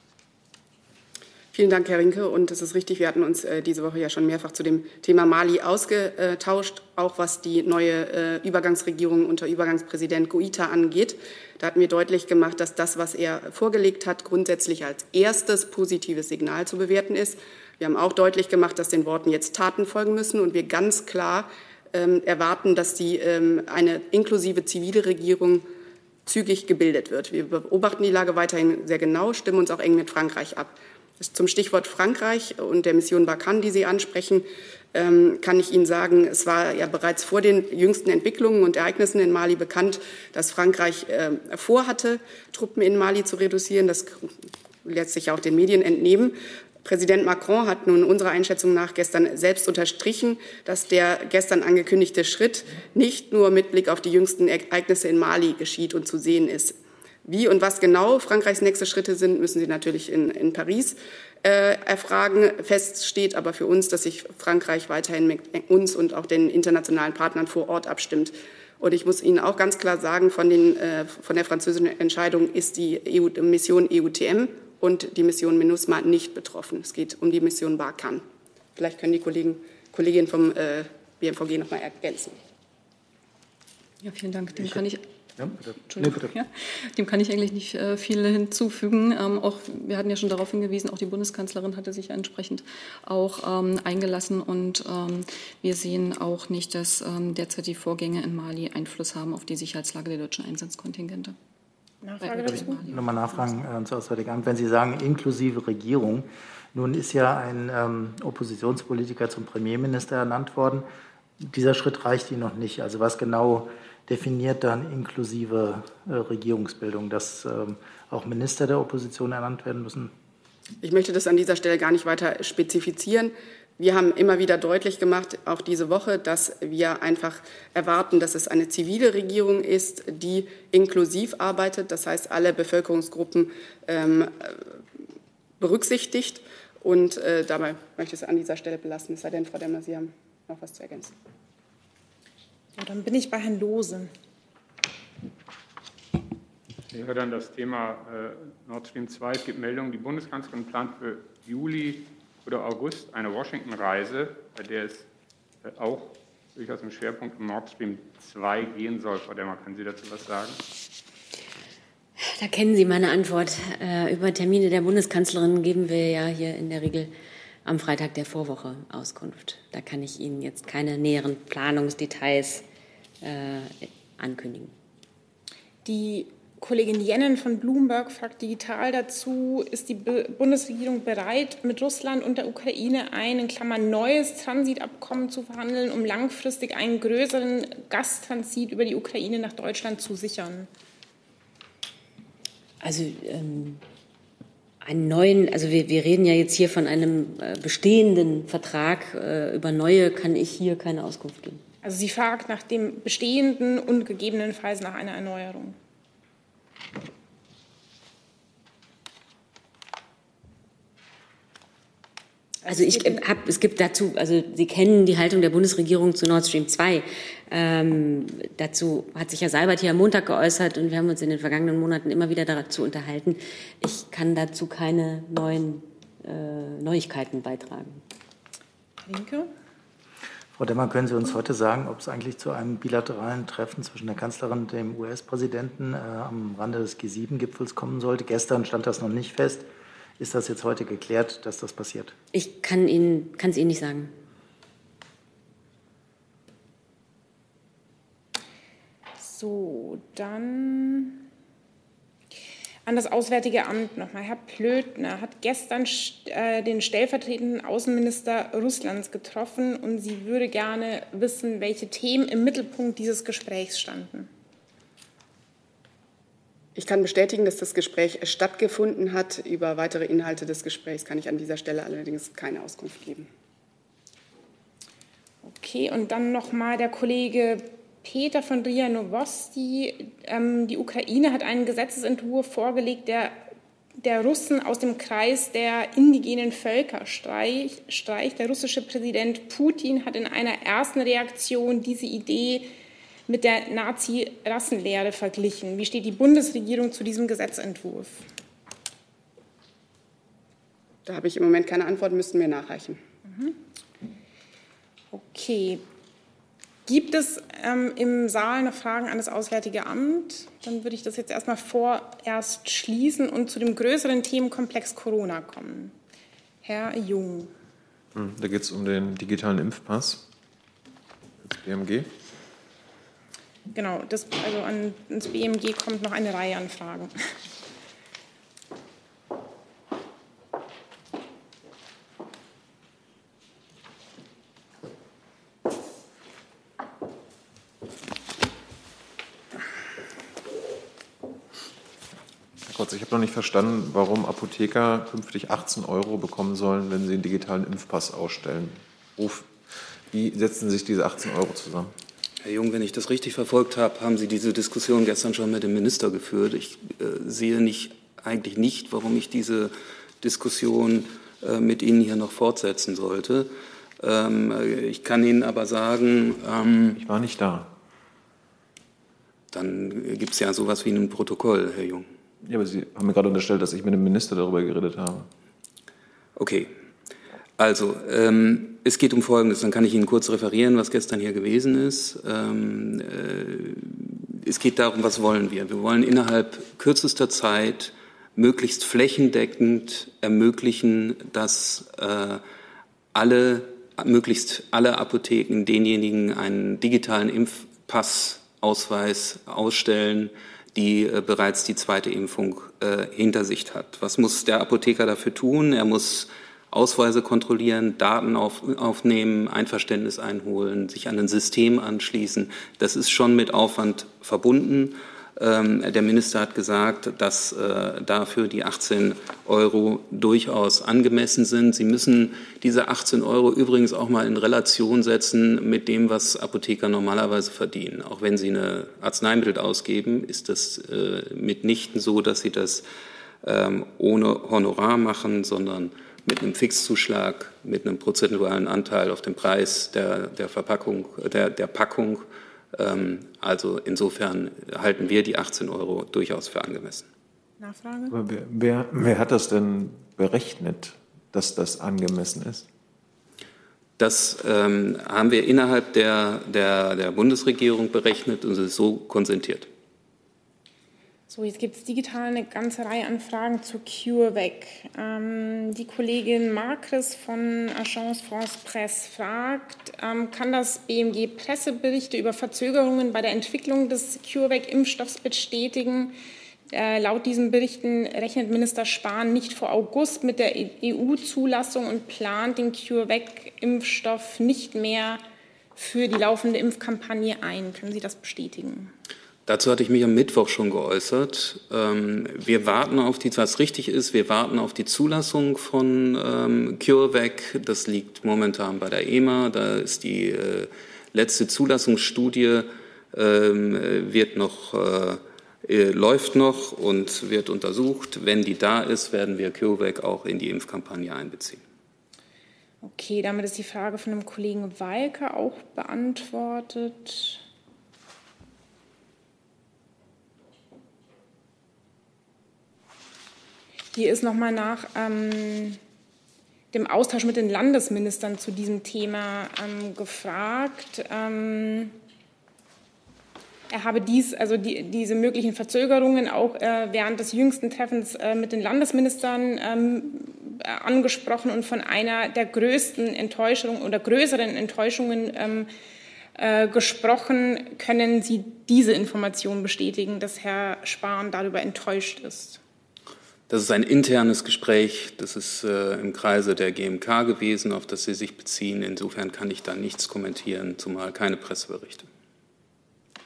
Vielen Dank, Herr Rinke. Und es ist richtig, wir hatten uns äh, diese Woche ja schon mehrfach zu dem Thema Mali ausgetauscht, auch was die neue äh, Übergangsregierung unter Übergangspräsident Goita angeht. Da hatten wir deutlich gemacht, dass das, was er vorgelegt hat, grundsätzlich als erstes positives Signal zu bewerten ist. Wir haben auch deutlich gemacht, dass den Worten jetzt Taten folgen müssen und wir ganz klar ähm, erwarten, dass die, ähm, eine inklusive zivile Regierung zügig gebildet wird. Wir beobachten die Lage weiterhin sehr genau, stimmen uns auch eng mit Frankreich ab. Zum Stichwort Frankreich und der Mission Barkhane, die Sie ansprechen, ähm, kann ich Ihnen sagen, es war ja bereits vor den jüngsten Entwicklungen und Ereignissen in Mali bekannt, dass Frankreich äh, vorhatte, Truppen in Mali zu reduzieren. Das lässt sich auch den Medien entnehmen. Präsident Macron hat nun unserer Einschätzung nach gestern selbst unterstrichen, dass der gestern angekündigte Schritt nicht nur mit Blick auf die jüngsten Ereignisse in Mali geschieht und zu sehen ist. Wie und was genau Frankreichs nächste Schritte sind, müssen Sie natürlich in, in Paris äh, erfragen. Fest steht aber für uns, dass sich Frankreich weiterhin mit uns und auch den internationalen Partnern vor Ort abstimmt. Und ich muss Ihnen auch ganz klar sagen, von, den, äh, von der französischen Entscheidung ist die EU, Mission EUTM und die Mission MINUSMA nicht betroffen. Es geht um die Mission Barkan. Vielleicht können die Kollegen, Kolleginnen vom äh, BMVG noch mal ergänzen. Ja, vielen Dank. Dem kann ich ja. Ja, dem kann ich eigentlich nicht äh, viel hinzufügen. Ähm, auch, wir hatten ja schon darauf hingewiesen, auch die Bundeskanzlerin hatte sich entsprechend auch ähm, eingelassen und ähm, wir sehen auch nicht, dass ähm, derzeit die Vorgänge in Mali Einfluss haben auf die Sicherheitslage der deutschen Einsatzkontingente. Nachfrage dazu? Nochmal nachfragen äh, zu Auswärtigen Amt. Wenn Sie sagen inklusive Regierung, nun ist ja ein ähm, Oppositionspolitiker zum Premierminister ernannt worden. Dieser Schritt reicht Ihnen noch nicht. Also was genau definiert dann inklusive äh, Regierungsbildung, dass ähm, auch Minister der Opposition ernannt werden müssen? Ich möchte das an dieser Stelle gar nicht weiter spezifizieren. Wir haben immer wieder deutlich gemacht, auch diese Woche, dass wir einfach erwarten, dass es eine zivile Regierung ist, die inklusiv arbeitet, das heißt alle Bevölkerungsgruppen ähm, berücksichtigt. Und äh, dabei möchte ich es an dieser Stelle belassen, es sei denn, Frau Demmer, Sie haben noch was zu ergänzen. Ja, dann bin ich bei Herrn Lose. Wäre dann das Thema äh, Nord Stream 2. Es gibt Meldungen, die Bundeskanzlerin plant für Juli oder August eine Washington-Reise, bei der es äh, auch durchaus im Schwerpunkt um Nord Stream 2 gehen soll. Frau Demmer, können Sie dazu was sagen? Da kennen Sie meine Antwort. Äh, über Termine der Bundeskanzlerin geben wir ja hier in der Regel am Freitag der Vorwoche Auskunft. Da kann ich Ihnen jetzt keine näheren Planungsdetails äh, ankündigen. Die Kollegin Jennen von Bloomberg fragt digital dazu, ist die Bundesregierung bereit, mit Russland und der Ukraine ein in Klammern neues Transitabkommen zu verhandeln, um langfristig einen größeren Gastransit über die Ukraine nach Deutschland zu sichern? Also ähm, einen neuen, also wir, wir reden ja jetzt hier von einem äh, bestehenden Vertrag. Äh, über neue kann ich hier keine Auskunft geben. Also sie fragt nach dem bestehenden und gegebenenfalls nach einer Erneuerung. Also ich habe, es gibt dazu, also Sie kennen die Haltung der Bundesregierung zu Nord Stream 2. Ähm, dazu hat sich Herr Seibert hier am Montag geäußert und wir haben uns in den vergangenen Monaten immer wieder dazu unterhalten. Ich kann dazu keine neuen äh, Neuigkeiten beitragen. Linke? Frau Demmer, können Sie uns heute sagen, ob es eigentlich zu einem bilateralen Treffen zwischen der Kanzlerin und dem US-Präsidenten äh, am Rande des G7-Gipfels kommen sollte? Gestern stand das noch nicht fest. Ist das jetzt heute geklärt, dass das passiert? Ich kann Ihnen, kann es Ihnen nicht sagen. So, dann an das Auswärtige Amt nochmal. Herr Plötner hat gestern äh, den stellvertretenden Außenminister Russlands getroffen und sie würde gerne wissen, welche Themen im Mittelpunkt dieses Gesprächs standen. Ich kann bestätigen, dass das Gespräch stattgefunden hat. Über weitere Inhalte des Gesprächs kann ich an dieser Stelle allerdings keine Auskunft geben. Okay, und dann noch mal der Kollege Peter von Ria Novosti. Ähm, die Ukraine hat einen Gesetzesentwurf vorgelegt, der der Russen aus dem Kreis der indigenen Völker streicht. Der russische Präsident Putin hat in einer ersten Reaktion diese Idee mit der Nazi-Rassenlehre verglichen. Wie steht die Bundesregierung zu diesem Gesetzentwurf? Da habe ich im Moment keine Antwort, müssten wir nachreichen. Mhm. Okay. Gibt es ähm, im Saal noch Fragen an das Auswärtige Amt? Dann würde ich das jetzt erstmal vorerst schließen und zu dem größeren Themenkomplex Corona kommen. Herr Jung. Hm, da geht es um den digitalen Impfpass. Das BMG. Genau, das, also an, ins BMG kommt noch eine Reihe an Fragen. Ich habe noch nicht verstanden, warum Apotheker künftig 18 Euro bekommen sollen, wenn sie einen digitalen Impfpass ausstellen. Wie setzen sich diese 18 Euro zusammen? Herr Jung, wenn ich das richtig verfolgt habe, haben Sie diese Diskussion gestern schon mit dem Minister geführt. Ich äh, sehe nicht, eigentlich nicht, warum ich diese Diskussion äh, mit Ihnen hier noch fortsetzen sollte. Ähm, äh, ich kann Ihnen aber sagen. Ähm, ich war nicht da. Dann gibt es ja sowas wie ein Protokoll, Herr Jung. Ja, aber Sie haben mir gerade unterstellt, dass ich mit dem Minister darüber geredet habe. Okay. Also, ähm, es geht um Folgendes, dann kann ich Ihnen kurz referieren, was gestern hier gewesen ist. Ähm, äh, es geht darum, was wollen wir? Wir wollen innerhalb kürzester Zeit möglichst flächendeckend ermöglichen, dass äh, alle, möglichst alle Apotheken denjenigen einen digitalen Impfpassausweis ausstellen, die äh, bereits die zweite Impfung äh, hinter sich hat. Was muss der Apotheker dafür tun? Er muss Ausweise kontrollieren, Daten auf, aufnehmen, Einverständnis einholen, sich an ein System anschließen. Das ist schon mit Aufwand verbunden. Ähm, der Minister hat gesagt, dass äh, dafür die 18 Euro durchaus angemessen sind. Sie müssen diese 18 Euro übrigens auch mal in Relation setzen mit dem, was Apotheker normalerweise verdienen. Auch wenn sie eine Arzneimittel ausgeben, ist das äh, mitnichten so, dass sie das ähm, ohne Honorar machen, sondern mit einem Fixzuschlag, mit einem prozentualen Anteil auf dem Preis der, der Verpackung, der, der Packung ähm, also insofern halten wir die 18 Euro durchaus für angemessen. Nachfrage? Wer, wer, wer, hat das denn berechnet, dass das angemessen ist? Das ähm, haben wir innerhalb der, der, der Bundesregierung berechnet und es ist so konsentiert. So, jetzt gibt es digital eine ganze Reihe an Fragen zu CureVac. Ähm, die Kollegin Markres von Agence France Presse fragt, ähm, kann das BMG Presseberichte über Verzögerungen bei der Entwicklung des CureVac-Impfstoffs bestätigen? Äh, laut diesen Berichten rechnet Minister Spahn nicht vor August mit der EU-Zulassung und plant den CureVac-Impfstoff nicht mehr für die laufende Impfkampagne ein. Können Sie das bestätigen? Dazu hatte ich mich am Mittwoch schon geäußert. Ähm, wir warten auf die, was richtig ist, wir warten auf die Zulassung von ähm, CureVac. Das liegt momentan bei der EMA. Da ist die äh, letzte Zulassungsstudie, ähm, wird noch, äh, äh, läuft noch und wird untersucht. Wenn die da ist, werden wir CureVac auch in die Impfkampagne einbeziehen. Okay, damit ist die Frage von dem Kollegen Walke auch beantwortet. Hier ist nochmal nach ähm, dem Austausch mit den Landesministern zu diesem Thema ähm, gefragt. Ähm, er habe dies, also die, diese möglichen Verzögerungen auch äh, während des jüngsten Treffens äh, mit den Landesministern ähm, angesprochen und von einer der größten Enttäuschungen oder größeren Enttäuschungen ähm, äh, gesprochen. Können Sie diese Information bestätigen, dass Herr Spahn darüber enttäuscht ist? Das ist ein internes Gespräch, das ist äh, im Kreise der GMK gewesen, auf das Sie sich beziehen. Insofern kann ich da nichts kommentieren, zumal keine Presseberichte.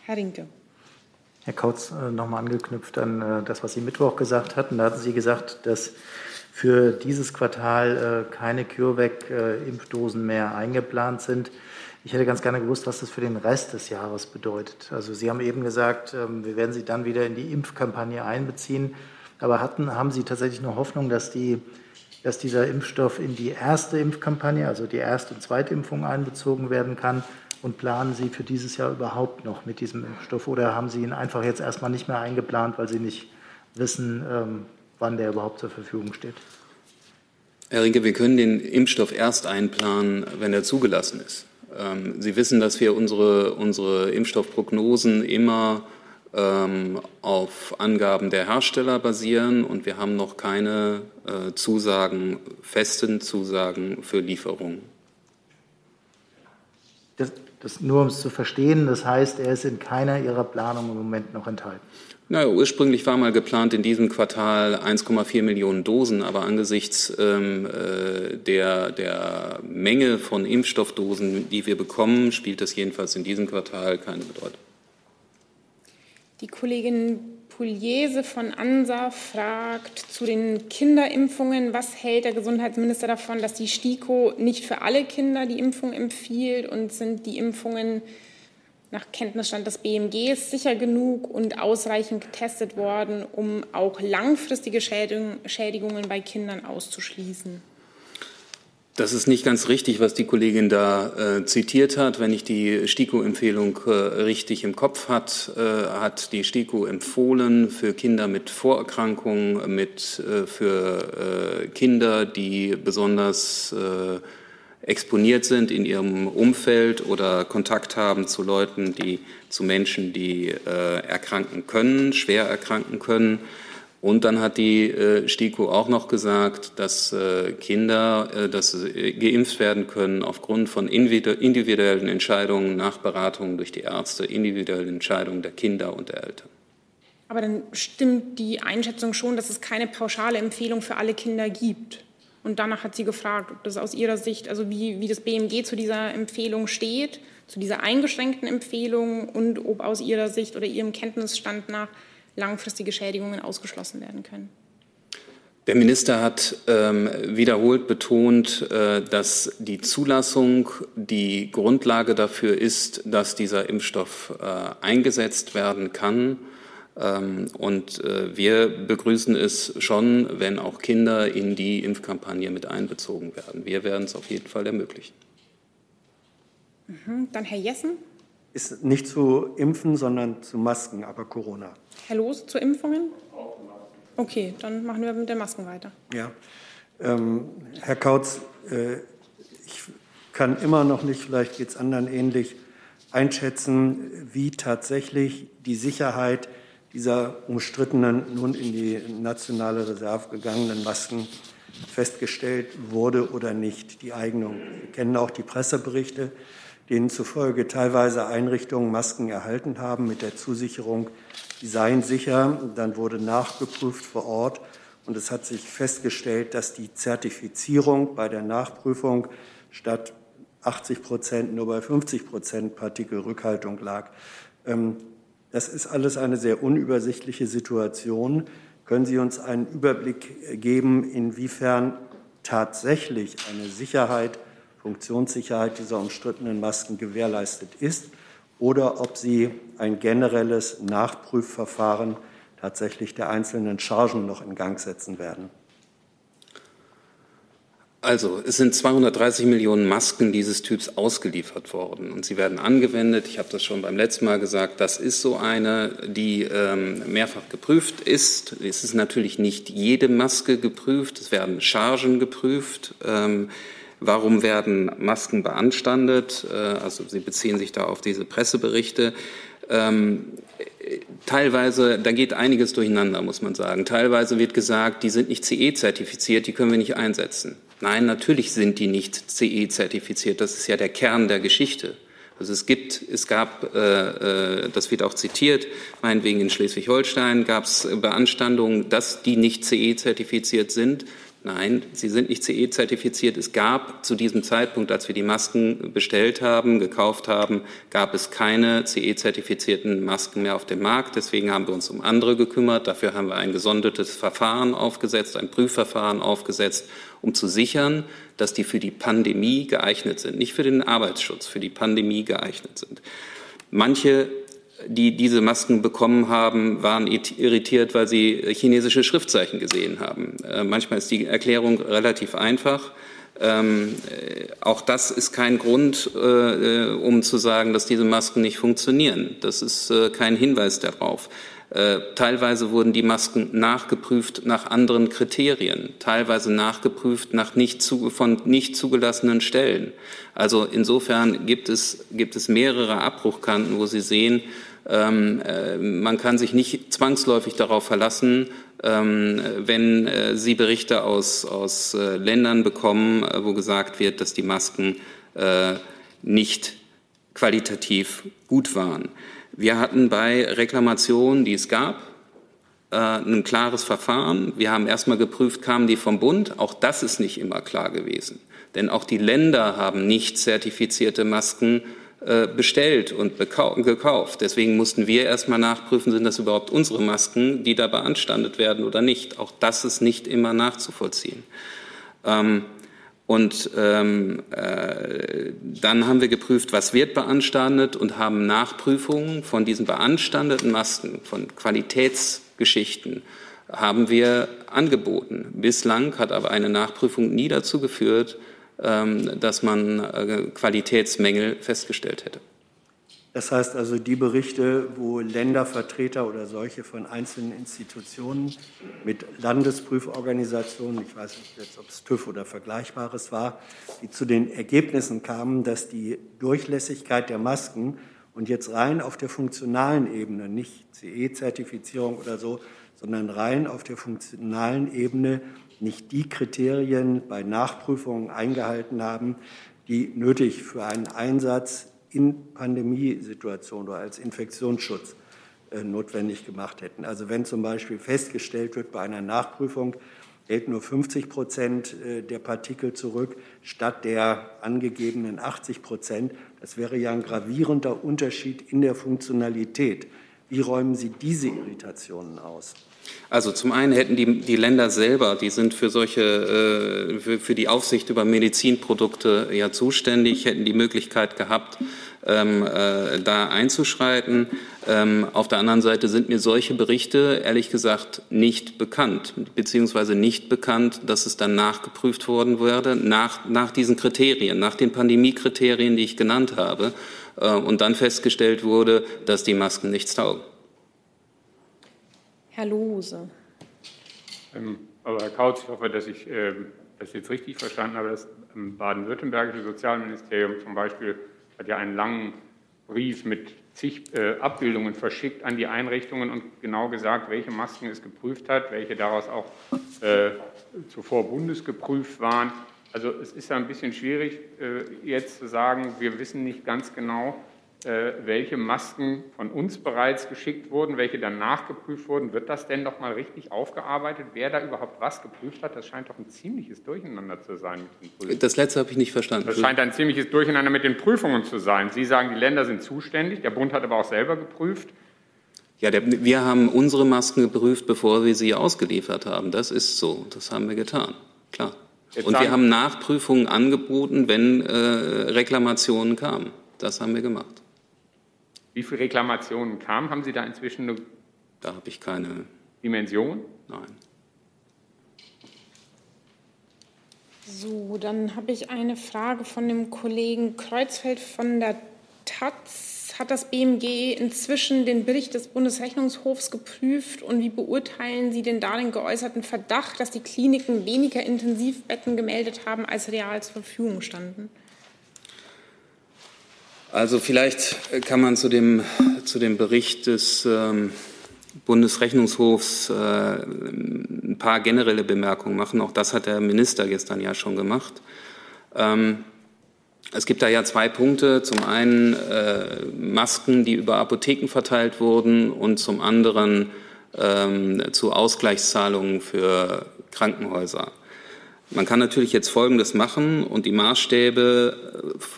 Herr Rinke. Herr Kautz, äh, nochmal angeknüpft an äh, das, was Sie Mittwoch gesagt hatten. Da hatten Sie gesagt, dass für dieses Quartal äh, keine CureVac-Impfdosen mehr eingeplant sind. Ich hätte ganz gerne gewusst, was das für den Rest des Jahres bedeutet. Also Sie haben eben gesagt, ähm, wir werden Sie dann wieder in die Impfkampagne einbeziehen. Aber hatten, haben Sie tatsächlich noch Hoffnung, dass, die, dass dieser Impfstoff in die erste Impfkampagne, also die erste und zweite Impfung einbezogen werden kann? Und planen Sie für dieses Jahr überhaupt noch mit diesem Impfstoff oder haben Sie ihn einfach jetzt erstmal nicht mehr eingeplant, weil Sie nicht wissen, ähm, wann der überhaupt zur Verfügung steht? Herr Rinke, wir können den Impfstoff erst einplanen, wenn er zugelassen ist. Ähm, Sie wissen, dass wir unsere, unsere Impfstoffprognosen immer auf Angaben der Hersteller basieren und wir haben noch keine äh, Zusagen, festen Zusagen für Lieferungen. Das, das nur um es zu verstehen, das heißt, er ist in keiner Ihrer Planung im Moment noch enthalten. Naja, ursprünglich war mal geplant in diesem Quartal 1,4 Millionen Dosen, aber angesichts ähm, äh, der, der Menge von Impfstoffdosen, die wir bekommen, spielt das jedenfalls in diesem Quartal keine Bedeutung. Die Kollegin Pugliese von ANSA fragt zu den Kinderimpfungen, was hält der Gesundheitsminister davon, dass die STIKO nicht für alle Kinder die Impfung empfiehlt und sind die Impfungen nach Kenntnisstand des BMGs sicher genug und ausreichend getestet worden, um auch langfristige Schädigungen bei Kindern auszuschließen. Das ist nicht ganz richtig, was die Kollegin da äh, zitiert hat. Wenn ich die STIKO-Empfehlung äh, richtig im Kopf hat, äh, hat die STIKO empfohlen für Kinder mit Vorerkrankungen, mit, äh, für äh, Kinder, die besonders äh, exponiert sind in ihrem Umfeld oder Kontakt haben zu Leuten, die zu Menschen, die erkranken können, schwer erkranken können. Und dann hat die äh, STIKO auch noch gesagt, dass äh, Kinder äh, dass, äh, geimpft werden können aufgrund von individuellen Entscheidungen nach Beratungen durch die Ärzte, individuellen Entscheidungen der Kinder und der Eltern. Aber dann stimmt die Einschätzung schon, dass es keine pauschale Empfehlung für alle Kinder gibt. Und danach hat sie gefragt, ob das aus ihrer Sicht, also wie, wie das BMG zu dieser Empfehlung steht, zu dieser eingeschränkten Empfehlung und ob aus ihrer Sicht oder ihrem Kenntnisstand nach langfristige Schädigungen ausgeschlossen werden können. Der Minister hat ähm, wiederholt betont, äh, dass die Zulassung die Grundlage dafür ist, dass dieser Impfstoff äh, eingesetzt werden kann. Ähm, und äh, wir begrüßen es schon, wenn auch Kinder in die Impfkampagne mit einbezogen werden. Wir werden es auf jeden Fall ermöglichen. Mhm. Dann Herr Jessen. Ist nicht zu Impfen, sondern zu Masken, aber Corona. Herr Loos zu Impfungen? Okay, dann machen wir mit den Masken weiter. Ja. Ähm, Herr Kautz, äh, ich kann immer noch nicht, vielleicht geht es anderen ähnlich, einschätzen, wie tatsächlich die Sicherheit dieser umstrittenen, nun in die nationale Reserve gegangenen Masken festgestellt wurde oder nicht, die Eignung. Wir kennen auch die Presseberichte, denen zufolge teilweise Einrichtungen Masken erhalten haben mit der Zusicherung, die seien sicher. Dann wurde nachgeprüft vor Ort und es hat sich festgestellt, dass die Zertifizierung bei der Nachprüfung statt 80 Prozent nur bei 50 Prozent Partikelrückhaltung lag. Ähm, das ist alles eine sehr unübersichtliche Situation. Können Sie uns einen Überblick geben, inwiefern tatsächlich eine Sicherheit, Funktionssicherheit dieser umstrittenen Masken gewährleistet ist oder ob Sie ein generelles Nachprüfverfahren tatsächlich der einzelnen Chargen noch in Gang setzen werden? Also, es sind 230 Millionen Masken dieses Typs ausgeliefert worden und sie werden angewendet. Ich habe das schon beim letzten Mal gesagt. Das ist so eine, die ähm, mehrfach geprüft ist. Es ist natürlich nicht jede Maske geprüft. Es werden Chargen geprüft. Ähm, warum werden Masken beanstandet? Äh, also, Sie beziehen sich da auf diese Presseberichte. Ähm, teilweise, da geht einiges durcheinander, muss man sagen. Teilweise wird gesagt, die sind nicht CE-zertifiziert, die können wir nicht einsetzen. Nein, natürlich sind die nicht CE-zertifiziert. Das ist ja der Kern der Geschichte. Also es gibt, es gab, äh, äh das wird auch zitiert, meinetwegen in Schleswig-Holstein gab es Beanstandungen, dass die nicht CE-zertifiziert sind. Nein, sie sind nicht CE-zertifiziert. Es gab zu diesem Zeitpunkt, als wir die Masken bestellt haben, gekauft haben, gab es keine CE-zertifizierten Masken mehr auf dem Markt. Deswegen haben wir uns um andere gekümmert. Dafür haben wir ein gesondertes Verfahren aufgesetzt, ein Prüfverfahren aufgesetzt, um zu sichern, dass die für die Pandemie geeignet sind, nicht für den Arbeitsschutz, für die Pandemie geeignet sind. Manche die diese Masken bekommen haben, waren irritiert, weil sie chinesische Schriftzeichen gesehen haben. Äh, manchmal ist die Erklärung relativ einfach. Ähm, äh, auch das ist kein Grund, äh, um zu sagen, dass diese Masken nicht funktionieren. Das ist äh, kein Hinweis darauf. Äh, teilweise wurden die Masken nachgeprüft nach anderen Kriterien, teilweise nachgeprüft nach nicht zu, von nicht zugelassenen Stellen. Also insofern gibt es, gibt es mehrere Abbruchkanten, wo Sie sehen, ähm, äh, man kann sich nicht zwangsläufig darauf verlassen, ähm, wenn äh, Sie Berichte aus, aus äh, Ländern bekommen, äh, wo gesagt wird, dass die Masken nicht qualitativ gut waren. Wir hatten bei Reklamationen, die es gab, äh, ein klares Verfahren. Wir haben erstmal geprüft, kamen die vom Bund. Auch das ist nicht immer klar gewesen. Denn auch die Länder haben nicht zertifizierte Masken äh, bestellt und gekauft. Deswegen mussten wir erstmal nachprüfen, sind das überhaupt unsere Masken, die da beanstandet werden oder nicht. Auch das ist nicht immer nachzuvollziehen. Ähm, und ähm, äh, dann haben wir geprüft, was wird beanstandet und haben Nachprüfungen von diesen beanstandeten Masken, von Qualitätsgeschichten, haben wir angeboten. Bislang hat aber eine Nachprüfung nie dazu geführt, ähm, dass man äh, Qualitätsmängel festgestellt hätte. Das heißt also, die Berichte, wo Ländervertreter oder solche von einzelnen Institutionen mit Landesprüforganisationen, ich weiß nicht jetzt, ob es TÜV oder Vergleichbares war, die zu den Ergebnissen kamen, dass die Durchlässigkeit der Masken und jetzt rein auf der funktionalen Ebene, nicht CE-Zertifizierung oder so, sondern rein auf der funktionalen Ebene nicht die Kriterien bei Nachprüfungen eingehalten haben, die nötig für einen Einsatz in Pandemiesituationen oder als Infektionsschutz äh, notwendig gemacht hätten. Also wenn zum Beispiel festgestellt wird bei einer Nachprüfung, hält nur 50 Prozent äh, der Partikel zurück statt der angegebenen 80 Prozent. Das wäre ja ein gravierender Unterschied in der Funktionalität. Wie räumen Sie diese Irritationen aus? Also zum einen hätten die, die Länder selber, die sind für solche, äh, für, für, die Aufsicht über Medizinprodukte ja zuständig, hätten die Möglichkeit gehabt, ähm, äh, da einzuschreiten. Ähm, auf der anderen Seite sind mir solche Berichte ehrlich gesagt nicht bekannt, beziehungsweise nicht bekannt, dass es dann nachgeprüft worden würde, nach, nach diesen Kriterien, nach den Pandemiekriterien, die ich genannt habe, äh, und dann festgestellt wurde, dass die Masken nichts taugen. Herr Lohse. Ähm, aber Herr Kautz, ich hoffe, dass ich äh, das jetzt richtig verstanden habe. Das ähm, baden-württembergische Sozialministerium zum Beispiel hat ja einen langen Brief mit zig äh, Abbildungen verschickt an die Einrichtungen und genau gesagt, welche Masken es geprüft hat, welche daraus auch äh, zuvor bundesgeprüft waren. Also es ist ja ein bisschen schwierig, äh, jetzt zu sagen, wir wissen nicht ganz genau, welche Masken von uns bereits geschickt wurden, welche dann nachgeprüft wurden. Wird das denn noch mal richtig aufgearbeitet, wer da überhaupt was geprüft hat? Das scheint doch ein ziemliches Durcheinander zu sein mit den Prüfungen. Das letzte habe ich nicht verstanden. Das scheint ein ziemliches Durcheinander mit den Prüfungen zu sein. Sie sagen, die Länder sind zuständig, der Bund hat aber auch selber geprüft. Ja, der, wir haben unsere Masken geprüft, bevor wir sie ausgeliefert haben. Das ist so. Das haben wir getan. Klar. Jetzt Und wir haben Nachprüfungen angeboten, wenn äh, Reklamationen kamen. Das haben wir gemacht. Wie viele Reklamationen kamen? Haben Sie da inzwischen eine da habe ich keine Dimension? Nein. So, dann habe ich eine Frage von dem Kollegen Kreuzfeld von der Taz. Hat das BMG inzwischen den Bericht des Bundesrechnungshofs geprüft und wie beurteilen Sie den darin geäußerten Verdacht, dass die Kliniken weniger Intensivbetten gemeldet haben, als real zur Verfügung standen? Also vielleicht kann man zu dem, zu dem Bericht des ähm, Bundesrechnungshofs äh, ein paar generelle Bemerkungen machen. Auch das hat der Minister gestern ja schon gemacht. Ähm, es gibt da ja zwei Punkte. Zum einen äh, Masken, die über Apotheken verteilt wurden und zum anderen ähm, zu Ausgleichszahlungen für Krankenhäuser. Man kann natürlich jetzt Folgendes machen und die Maßstäbe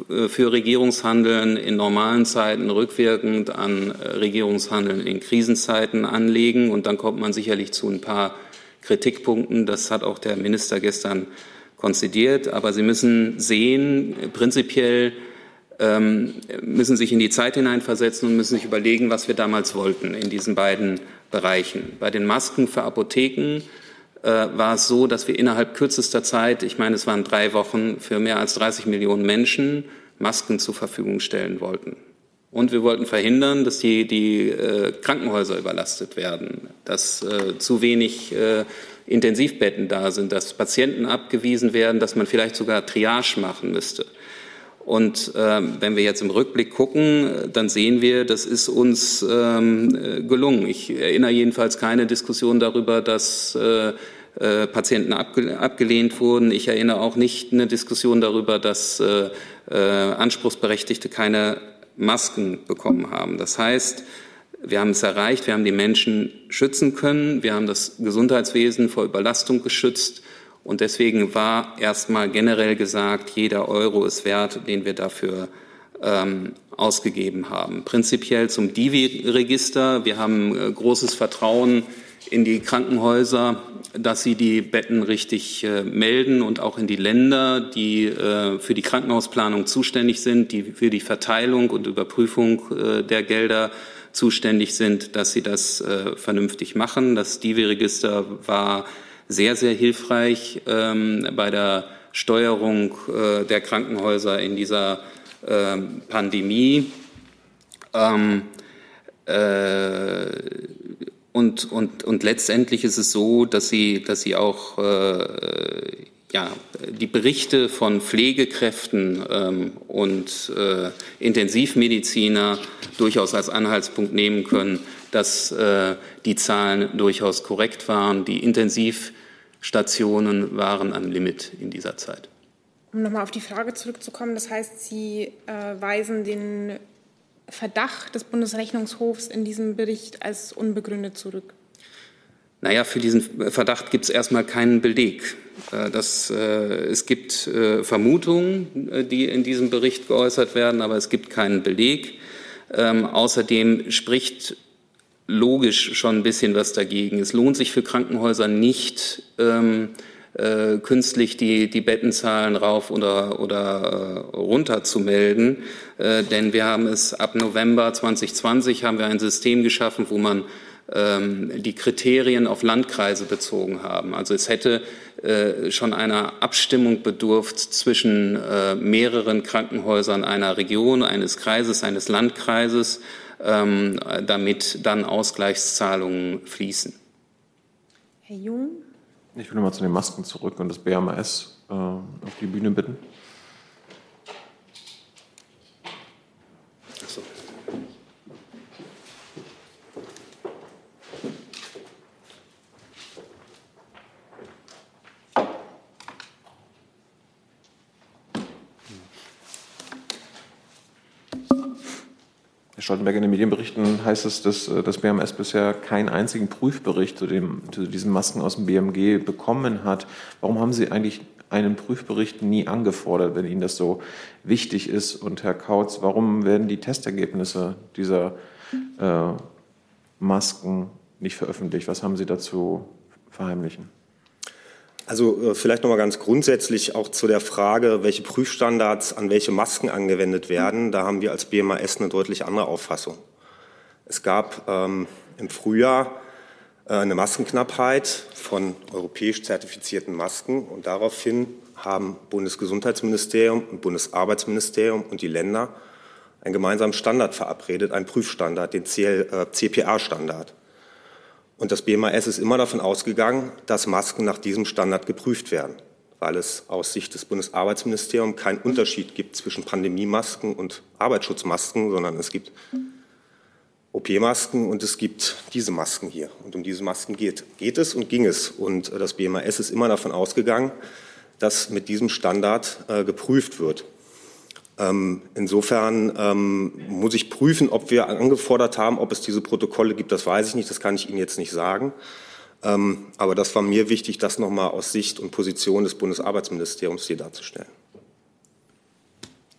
äh, für Regierungshandeln in normalen Zeiten rückwirkend an äh, Regierungshandeln in Krisenzeiten anlegen. Und dann kommt man sicherlich zu ein paar Kritikpunkten. Das hat auch der Minister gestern konzidiert. Aber Sie müssen sehen, prinzipiell ähm, müssen sich in die Zeit hineinversetzen und müssen sich überlegen, was wir damals wollten in diesen beiden Bereichen. Bei den Masken für Apotheken war es so, dass wir innerhalb kürzester Zeit, ich meine, es waren drei Wochen, für mehr als 30 Millionen Menschen Masken zur Verfügung stellen wollten. Und wir wollten verhindern, dass die, die äh, Krankenhäuser überlastet werden, dass äh, zu wenig äh, Intensivbetten da sind, dass Patienten abgewiesen werden, dass man vielleicht sogar Triage machen müsste. Und ähm, wenn wir jetzt im Rückblick gucken, dann sehen wir, das ist uns ähm, gelungen. Ich erinnere jedenfalls keine Diskussion darüber, dass äh, äh, Patienten abge abgelehnt wurden. Ich erinnere auch nicht eine Diskussion darüber, dass äh, äh, Anspruchsberechtigte keine Masken bekommen haben. Das heißt, wir haben es erreicht, wir haben die Menschen schützen können, wir haben das Gesundheitswesen vor Überlastung geschützt und deswegen war erstmal generell gesagt, jeder Euro ist wert, den wir dafür ähm, ausgegeben haben. Prinzipiell zum Divi-Register. Wir haben äh, großes Vertrauen in die Krankenhäuser, dass sie die Betten richtig äh, melden und auch in die Länder, die äh, für die Krankenhausplanung zuständig sind, die für die Verteilung und Überprüfung äh, der Gelder zuständig sind, dass sie das äh, vernünftig machen. Das Divi-Register war sehr, sehr hilfreich ähm, bei der Steuerung äh, der Krankenhäuser in dieser äh, Pandemie. Ähm, äh, und, und, und letztendlich ist es so, dass sie, dass sie auch äh, ja, die Berichte von Pflegekräften ähm, und äh, Intensivmediziner durchaus als Anhaltspunkt nehmen können, dass äh, die Zahlen durchaus korrekt waren. Die Intensivstationen waren am Limit in dieser Zeit. Um nochmal auf die Frage zurückzukommen, das heißt, Sie äh, weisen den Verdacht des Bundesrechnungshofs in diesem Bericht als unbegründet zurück. Naja, für diesen Verdacht gibt es erstmal keinen Beleg. Äh, das, äh, es gibt äh, Vermutungen, die in diesem Bericht geäußert werden, aber es gibt keinen Beleg. Ähm, außerdem spricht logisch schon ein bisschen was dagegen. Es lohnt sich für Krankenhäuser nicht, ähm, äh, künstlich die, die Bettenzahlen rauf oder, oder äh, runter zu melden. Äh, denn wir haben es ab November 2020 haben wir ein System geschaffen, wo man ähm, die Kriterien auf Landkreise bezogen haben. Also es hätte äh, schon einer Abstimmung bedurft zwischen äh, mehreren Krankenhäusern einer Region, eines Kreises, eines Landkreises, ähm, damit dann Ausgleichszahlungen fließen. Herr Jung? Ich will nochmal zu den Masken zurück und das BMAS äh, auf die Bühne bitten. Stoltenberg, in den Medienberichten heißt es, dass äh, das BMS bisher keinen einzigen Prüfbericht zu, dem, zu diesen Masken aus dem BMG bekommen hat. Warum haben Sie eigentlich einen Prüfbericht nie angefordert, wenn Ihnen das so wichtig ist? Und Herr Kautz, warum werden die Testergebnisse dieser äh, Masken nicht veröffentlicht? Was haben Sie dazu verheimlichen? Also äh, vielleicht noch mal ganz grundsätzlich auch zu der Frage, welche Prüfstandards an welche Masken angewendet werden. Da haben wir als BMAS eine deutlich andere Auffassung. Es gab ähm, im Frühjahr äh, eine Maskenknappheit von europäisch zertifizierten Masken und daraufhin haben Bundesgesundheitsministerium und Bundesarbeitsministerium und die Länder einen gemeinsamen Standard verabredet, einen Prüfstandard, den äh, CPA-Standard. Und das BMAS ist immer davon ausgegangen, dass Masken nach diesem Standard geprüft werden, weil es aus Sicht des Bundesarbeitsministeriums keinen Unterschied gibt zwischen Pandemiemasken und Arbeitsschutzmasken, sondern es gibt OP-Masken und es gibt diese Masken hier. Und um diese Masken geht, geht es und ging es. Und das BMAS ist immer davon ausgegangen, dass mit diesem Standard äh, geprüft wird. Ähm, insofern ähm, muss ich prüfen, ob wir angefordert haben, ob es diese Protokolle gibt. Das weiß ich nicht, das kann ich Ihnen jetzt nicht sagen. Ähm, aber das war mir wichtig, das nochmal aus Sicht und Position des Bundesarbeitsministeriums hier darzustellen.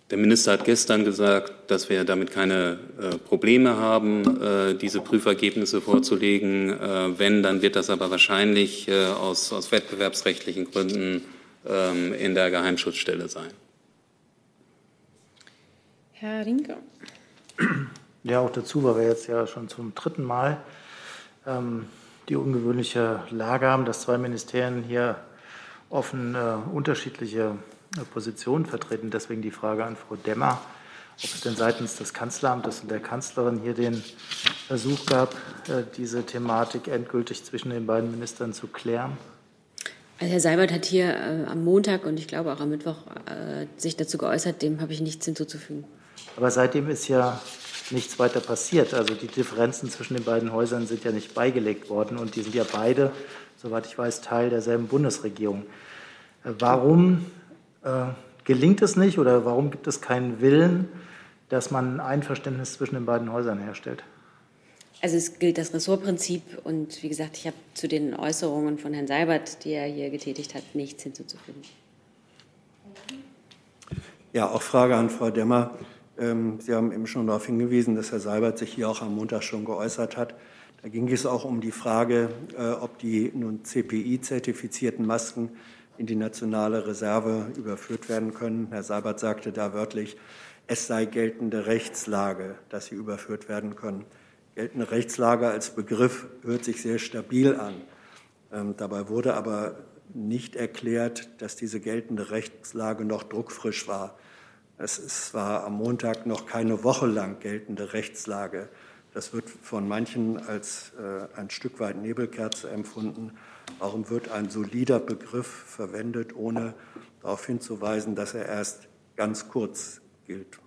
Der Minister hat gestern gesagt, dass wir damit keine äh, Probleme haben, äh, diese Prüfergebnisse vorzulegen. Äh, wenn, dann wird das aber wahrscheinlich äh, aus, aus, wettbewerbsrechtlichen Gründen ähm, in der Geheimschutzstelle sein. Herr Rinke. Ja, auch dazu, weil wir jetzt ja schon zum dritten Mal ähm, die ungewöhnliche Lage haben, dass zwei Ministerien hier offen äh, unterschiedliche Position vertreten. Deswegen die Frage an Frau Demmer, ob es denn seitens des Kanzleramtes und der Kanzlerin hier den Versuch gab, äh, diese Thematik endgültig zwischen den beiden Ministern zu klären. Also Herr Seibert hat hier äh, am Montag und ich glaube auch am Mittwoch äh, sich dazu geäußert, dem habe ich nichts hinzuzufügen. Aber seitdem ist ja nichts weiter passiert. Also die Differenzen zwischen den beiden Häusern sind ja nicht beigelegt worden und die sind ja beide, soweit ich weiß, Teil derselben Bundesregierung. Äh, warum äh, gelingt es nicht oder warum gibt es keinen Willen, dass man ein Einverständnis zwischen den beiden Häusern herstellt? Also es gilt das Ressortprinzip und wie gesagt, ich habe zu den Äußerungen von Herrn Seibert, die er hier getätigt hat, nichts hinzuzufügen. Ja, auch Frage an Frau Demmer. Ähm, Sie haben eben schon darauf hingewiesen, dass Herr Seibert sich hier auch am Montag schon geäußert hat. Da ging es auch um die Frage, äh, ob die nun CPI-zertifizierten Masken in die nationale Reserve überführt werden können. Herr Seibert sagte da wörtlich, es sei geltende Rechtslage, dass sie überführt werden können. Geltende Rechtslage als Begriff hört sich sehr stabil an. Ähm, dabei wurde aber nicht erklärt, dass diese geltende Rechtslage noch druckfrisch war. Es war am Montag noch keine Woche lang geltende Rechtslage. Das wird von manchen als äh, ein Stück weit Nebelkerze empfunden. Warum wird ein solider Begriff verwendet, ohne darauf hinzuweisen, dass er erst ganz kurz gilt?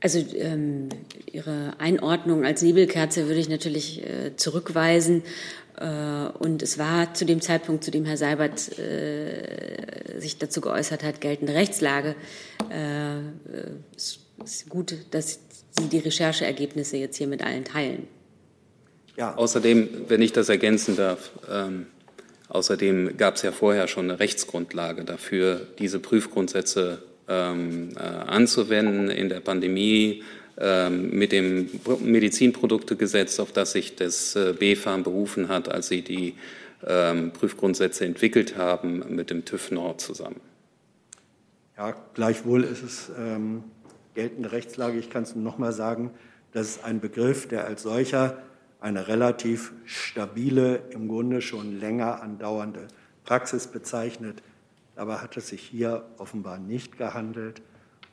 Also ähm, Ihre Einordnung als Nebelkerze würde ich natürlich äh, zurückweisen. Äh, und es war zu dem Zeitpunkt, zu dem Herr Seibert äh, sich dazu geäußert hat, geltende Rechtslage. Äh, es ist gut, dass Sie die Rechercheergebnisse jetzt hier mit allen teilen. Ja. Außerdem, wenn ich das ergänzen darf, ähm, außerdem gab es ja vorher schon eine Rechtsgrundlage dafür, diese Prüfgrundsätze ähm, äh, anzuwenden in der Pandemie mit dem Medizinproduktegesetz, auf das sich das äh, BfArM berufen hat, als sie die ähm, Prüfgrundsätze entwickelt haben mit dem TÜV Nord zusammen. Ja, gleichwohl ist es ähm, geltende Rechtslage. Ich kann es noch mal sagen, das ist ein Begriff, der als solcher eine relativ stabile, im Grunde schon länger andauernde Praxis bezeichnet. Dabei hat es sich hier offenbar nicht gehandelt.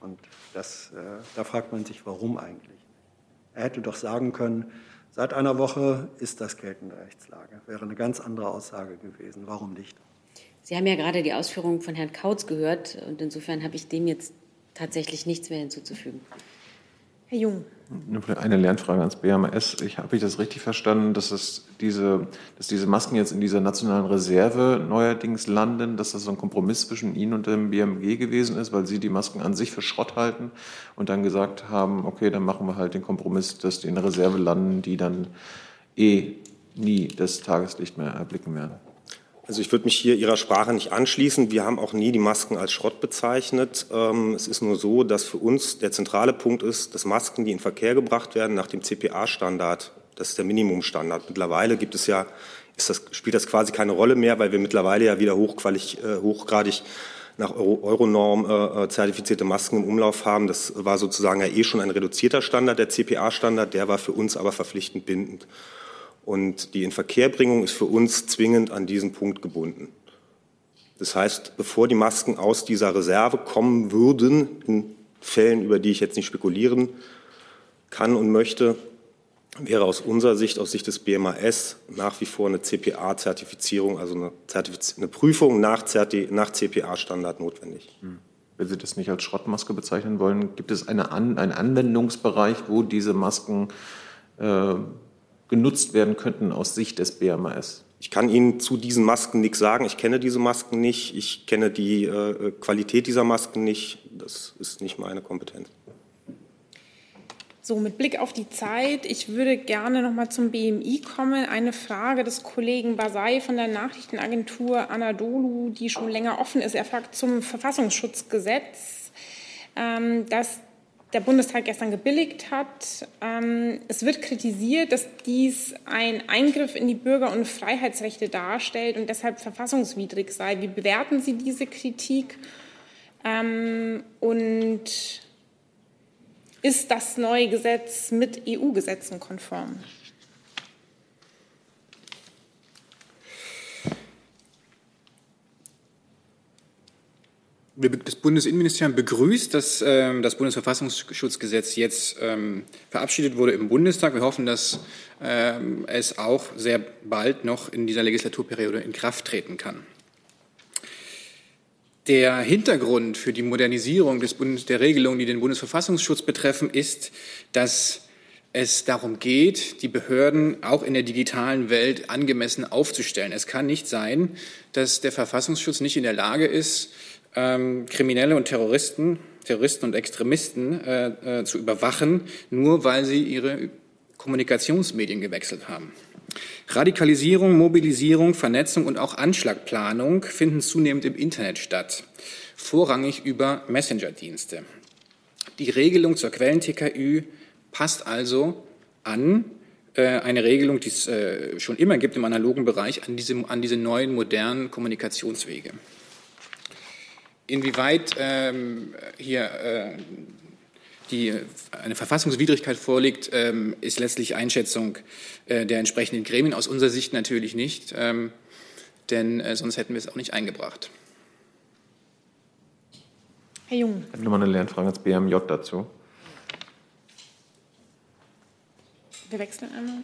Und das, äh, da fragt man sich, warum eigentlich. Er hätte doch sagen können, seit einer Woche ist das geltende Rechtslage. Wäre eine ganz andere Aussage gewesen. Warum nicht? Sie haben ja gerade die Ausführungen von Herrn Kautz gehört und insofern habe ich dem jetzt tatsächlich nichts mehr hinzuzufügen. Herr Jung. Eine Lernfrage ans BMS. Ich, habe ich das richtig verstanden, dass, es diese, dass diese Masken jetzt in dieser nationalen Reserve neuerdings landen, dass das so ein Kompromiss zwischen Ihnen und dem BMG gewesen ist, weil Sie die Masken an sich für Schrott halten und dann gesagt haben, okay, dann machen wir halt den Kompromiss, dass die in der Reserve landen, die dann eh nie das Tageslicht mehr erblicken werden? Also ich würde mich hier Ihrer Sprache nicht anschließen. Wir haben auch nie die Masken als Schrott bezeichnet. Ähm, es ist nur so, dass für uns der zentrale Punkt ist, dass Masken, die in Verkehr gebracht werden nach dem CPA-Standard, das ist der Minimumstandard. Mittlerweile gibt es ja, das, spielt das quasi keine Rolle mehr, weil wir mittlerweile ja wieder äh, hochgradig nach Euronorm äh, äh, zertifizierte Masken im Umlauf haben. Das war sozusagen ja eh schon ein reduzierter Standard, der CPA-Standard, der war für uns aber verpflichtend bindend. Und die Inverkehrbringung ist für uns zwingend an diesen Punkt gebunden. Das heißt, bevor die Masken aus dieser Reserve kommen würden, in Fällen, über die ich jetzt nicht spekulieren kann und möchte, wäre aus unserer Sicht, aus Sicht des BMAS, nach wie vor eine CPA-Zertifizierung, also eine, Zertifiz eine Prüfung nach, nach CPA-Standard notwendig. Hm. Wenn Sie das nicht als Schrottmaske bezeichnen wollen, gibt es eine An einen Anwendungsbereich, wo diese Masken äh, genutzt werden könnten aus Sicht des BMAS? Ich kann Ihnen zu diesen Masken nichts sagen. Ich kenne diese Masken nicht. Ich kenne die äh, Qualität dieser Masken nicht. Das ist nicht meine Kompetenz. So, mit Blick auf die Zeit, ich würde gerne noch mal zum BMI kommen. Eine Frage des Kollegen Basay von der Nachrichtenagentur Anadolu, die schon länger offen ist. Er fragt zum Verfassungsschutzgesetz, ähm, das der Bundestag gestern gebilligt hat. Ähm, es wird kritisiert, dass dies ein Eingriff in die Bürger- und Freiheitsrechte darstellt und deshalb verfassungswidrig sei. Wie bewerten Sie diese Kritik? Ähm, und ist das neue Gesetz mit EU-Gesetzen konform? Das Bundesinnenministerium begrüßt, dass ähm, das Bundesverfassungsschutzgesetz jetzt ähm, verabschiedet wurde im Bundestag. Wir hoffen, dass ähm, es auch sehr bald noch in dieser Legislaturperiode in Kraft treten kann. Der Hintergrund für die Modernisierung des Bundes, der Regelungen, die den Bundesverfassungsschutz betreffen, ist, dass es darum geht, die Behörden auch in der digitalen Welt angemessen aufzustellen. Es kann nicht sein, dass der Verfassungsschutz nicht in der Lage ist, ähm, Kriminelle und Terroristen, Terroristen und Extremisten äh, äh, zu überwachen, nur weil sie ihre Kommunikationsmedien gewechselt haben. Radikalisierung, Mobilisierung, Vernetzung und auch Anschlagplanung finden zunehmend im Internet statt, vorrangig über Messenger-Dienste. Die Regelung zur Quellen-TKÜ passt also an äh, eine Regelung, die es äh, schon immer gibt im analogen Bereich, an diese, an diese neuen modernen Kommunikationswege. Inwieweit ähm, hier äh, die, eine Verfassungswidrigkeit vorliegt, ähm, ist letztlich Einschätzung äh, der entsprechenden Gremien. Aus unserer Sicht natürlich nicht, ähm, denn äh, sonst hätten wir es auch nicht eingebracht. Herr Jung. Ich habe nochmal eine Lernfrage ans BMJ dazu. Wir wechseln einmal.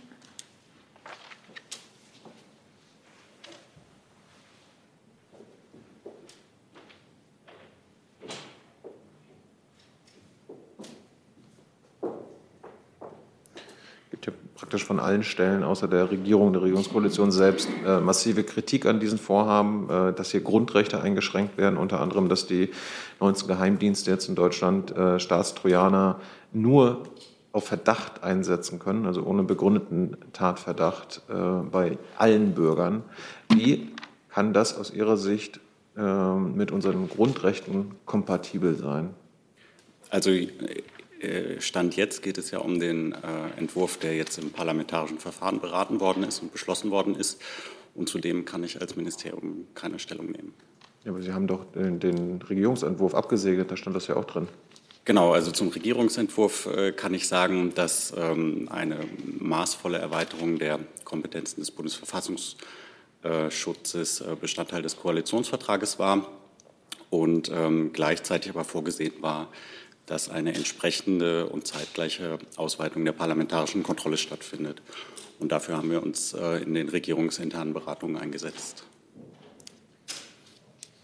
Praktisch von allen Stellen außer der Regierung, der Regierungskoalition selbst äh, massive Kritik an diesen Vorhaben, äh, dass hier Grundrechte eingeschränkt werden, unter anderem, dass die 19 Geheimdienste jetzt in Deutschland äh, Staatstrojaner nur auf Verdacht einsetzen können, also ohne begründeten Tatverdacht äh, bei allen Bürgern. Wie kann das aus Ihrer Sicht äh, mit unseren Grundrechten kompatibel sein? Also Stand jetzt geht es ja um den äh, Entwurf, der jetzt im parlamentarischen Verfahren beraten worden ist und beschlossen worden ist. Und zu dem kann ich als Ministerium keine Stellung nehmen. Ja, aber Sie haben doch den, den Regierungsentwurf abgesegnet, da stand das ja auch drin. Genau, also zum Regierungsentwurf äh, kann ich sagen, dass ähm, eine maßvolle Erweiterung der Kompetenzen des Bundesverfassungsschutzes äh, Bestandteil des Koalitionsvertrages war und ähm, gleichzeitig aber vorgesehen war, dass eine entsprechende und zeitgleiche Ausweitung der parlamentarischen Kontrolle stattfindet. Und dafür haben wir uns äh, in den regierungsinternen Beratungen eingesetzt.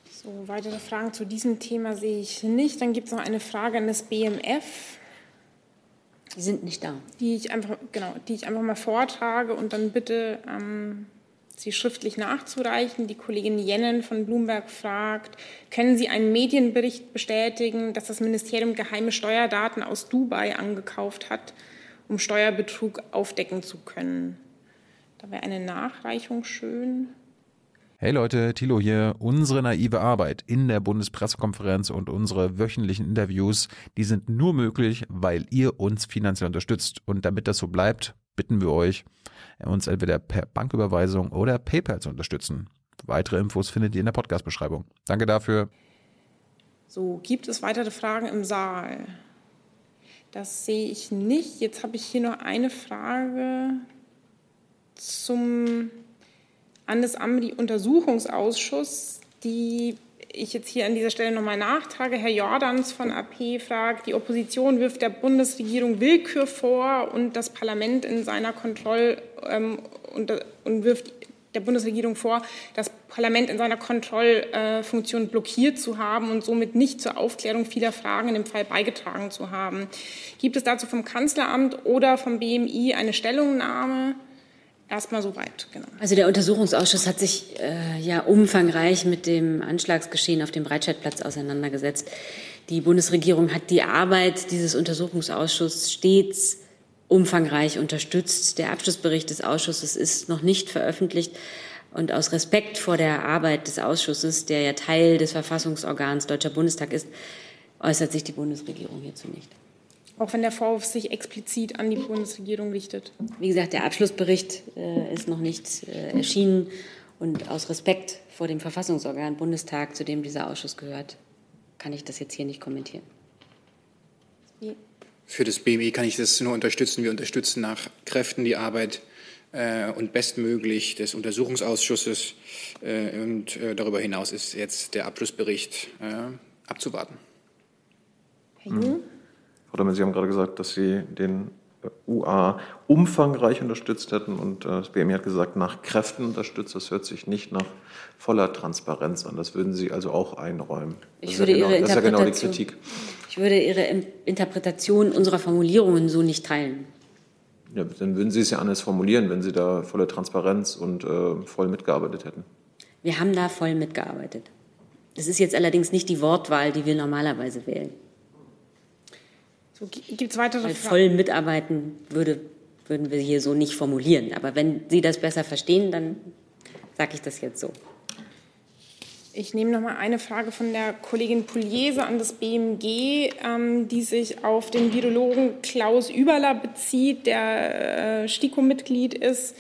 So, weitere Fragen zu diesem Thema sehe ich nicht. Dann gibt es noch eine Frage an das BMF. Die sind nicht da. Die ich einfach, genau, die ich einfach mal vortrage und dann bitte ähm, sie schriftlich nachzureichen. Die Kollegin Jennen von Bloomberg fragt, können Sie einen Medienbericht bestätigen, dass das Ministerium geheime Steuerdaten aus Dubai angekauft hat, um Steuerbetrug aufdecken zu können? Da wäre eine Nachreichung schön. Hey Leute, Thilo hier. Unsere naive Arbeit in der Bundespressekonferenz und unsere wöchentlichen Interviews, die sind nur möglich, weil ihr uns finanziell unterstützt. Und damit das so bleibt, bitten wir euch, uns entweder per Banküberweisung oder PayPal zu unterstützen. Weitere Infos findet ihr in der Podcast-Beschreibung. Danke dafür. So, gibt es weitere Fragen im Saal? Das sehe ich nicht. Jetzt habe ich hier noch eine Frage zum an das AMRI-Untersuchungsausschuss, die ich jetzt hier an dieser Stelle nochmal nachtrage. Herr Jordans von AP fragt, die Opposition wirft der Bundesregierung Willkür vor und das Parlament in seiner Kontroll ähm, und, und, wirft der Bundesregierung vor, das Parlament in seiner Kontrollfunktion blockiert zu haben und somit nicht zur Aufklärung vieler Fragen in dem Fall beigetragen zu haben. Gibt es dazu vom Kanzleramt oder vom BMI eine Stellungnahme? Erstmal soweit, genau. Also der Untersuchungsausschuss hat sich äh, ja umfangreich mit dem Anschlagsgeschehen auf dem Breitscheidplatz auseinandergesetzt. Die Bundesregierung hat die Arbeit dieses Untersuchungsausschusses stets umfangreich unterstützt. Der Abschlussbericht des Ausschusses ist noch nicht veröffentlicht. Und aus Respekt vor der Arbeit des Ausschusses, der ja Teil des Verfassungsorgans Deutscher Bundestag ist, äußert sich die Bundesregierung hierzu nicht. Auch wenn der Vorwurf sich explizit an die Bundesregierung richtet. Wie gesagt, der Abschlussbericht äh, ist noch nicht äh, erschienen. Und aus Respekt vor dem Verfassungsorgan Bundestag, zu dem dieser Ausschuss gehört, kann ich das jetzt hier nicht kommentieren. Für das BMI kann ich das nur unterstützen. Wir unterstützen nach Kräften die Arbeit äh, und bestmöglich des Untersuchungsausschusses. Äh, und äh, darüber hinaus ist jetzt der Abschlussbericht äh, abzuwarten. Herr Jung? Frau Sie haben gerade gesagt, dass Sie den UA umfangreich unterstützt hätten und äh, das BMI hat gesagt, nach Kräften unterstützt. Das hört sich nicht nach voller Transparenz an. Das würden Sie also auch einräumen. Das ich würde ja genau, Ihre das ist ja genau die Interpretation- Kritik. Ich würde Ihre Interpretation unserer Formulierungen so nicht teilen. Ja, dann würden Sie es ja anders formulieren, wenn Sie da volle Transparenz und äh, voll mitgearbeitet hätten. Wir haben da voll mitgearbeitet. Das ist jetzt allerdings nicht die Wortwahl, die wir normalerweise wählen. So, Gibt es weitere Fragen? voll mitarbeiten würde, würden wir hier so nicht formulieren. Aber wenn Sie das besser verstehen, dann sage ich das jetzt so. Ich nehme noch mal eine Frage von der Kollegin Pugliese an das BMG, ähm, die sich auf den Virologen Klaus Überler bezieht, der äh, STIKO-Mitglied ist.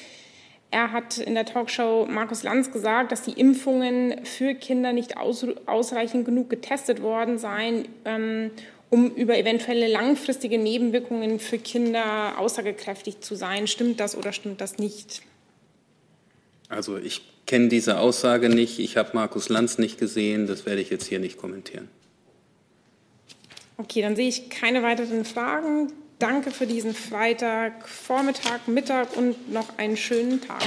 Er hat in der Talkshow Markus Lanz gesagt, dass die Impfungen für Kinder nicht aus, ausreichend genug getestet worden seien, ähm, um über eventuelle langfristige Nebenwirkungen für Kinder aussagekräftig zu sein. Stimmt das oder stimmt das nicht? Also ich kenne diese Aussage nicht. Ich habe Markus Lanz nicht gesehen. Das werde ich jetzt hier nicht kommentieren. Okay, dann sehe ich keine weiteren Fragen. Danke für diesen Freitag, Vormittag, Mittag und noch einen schönen Tag.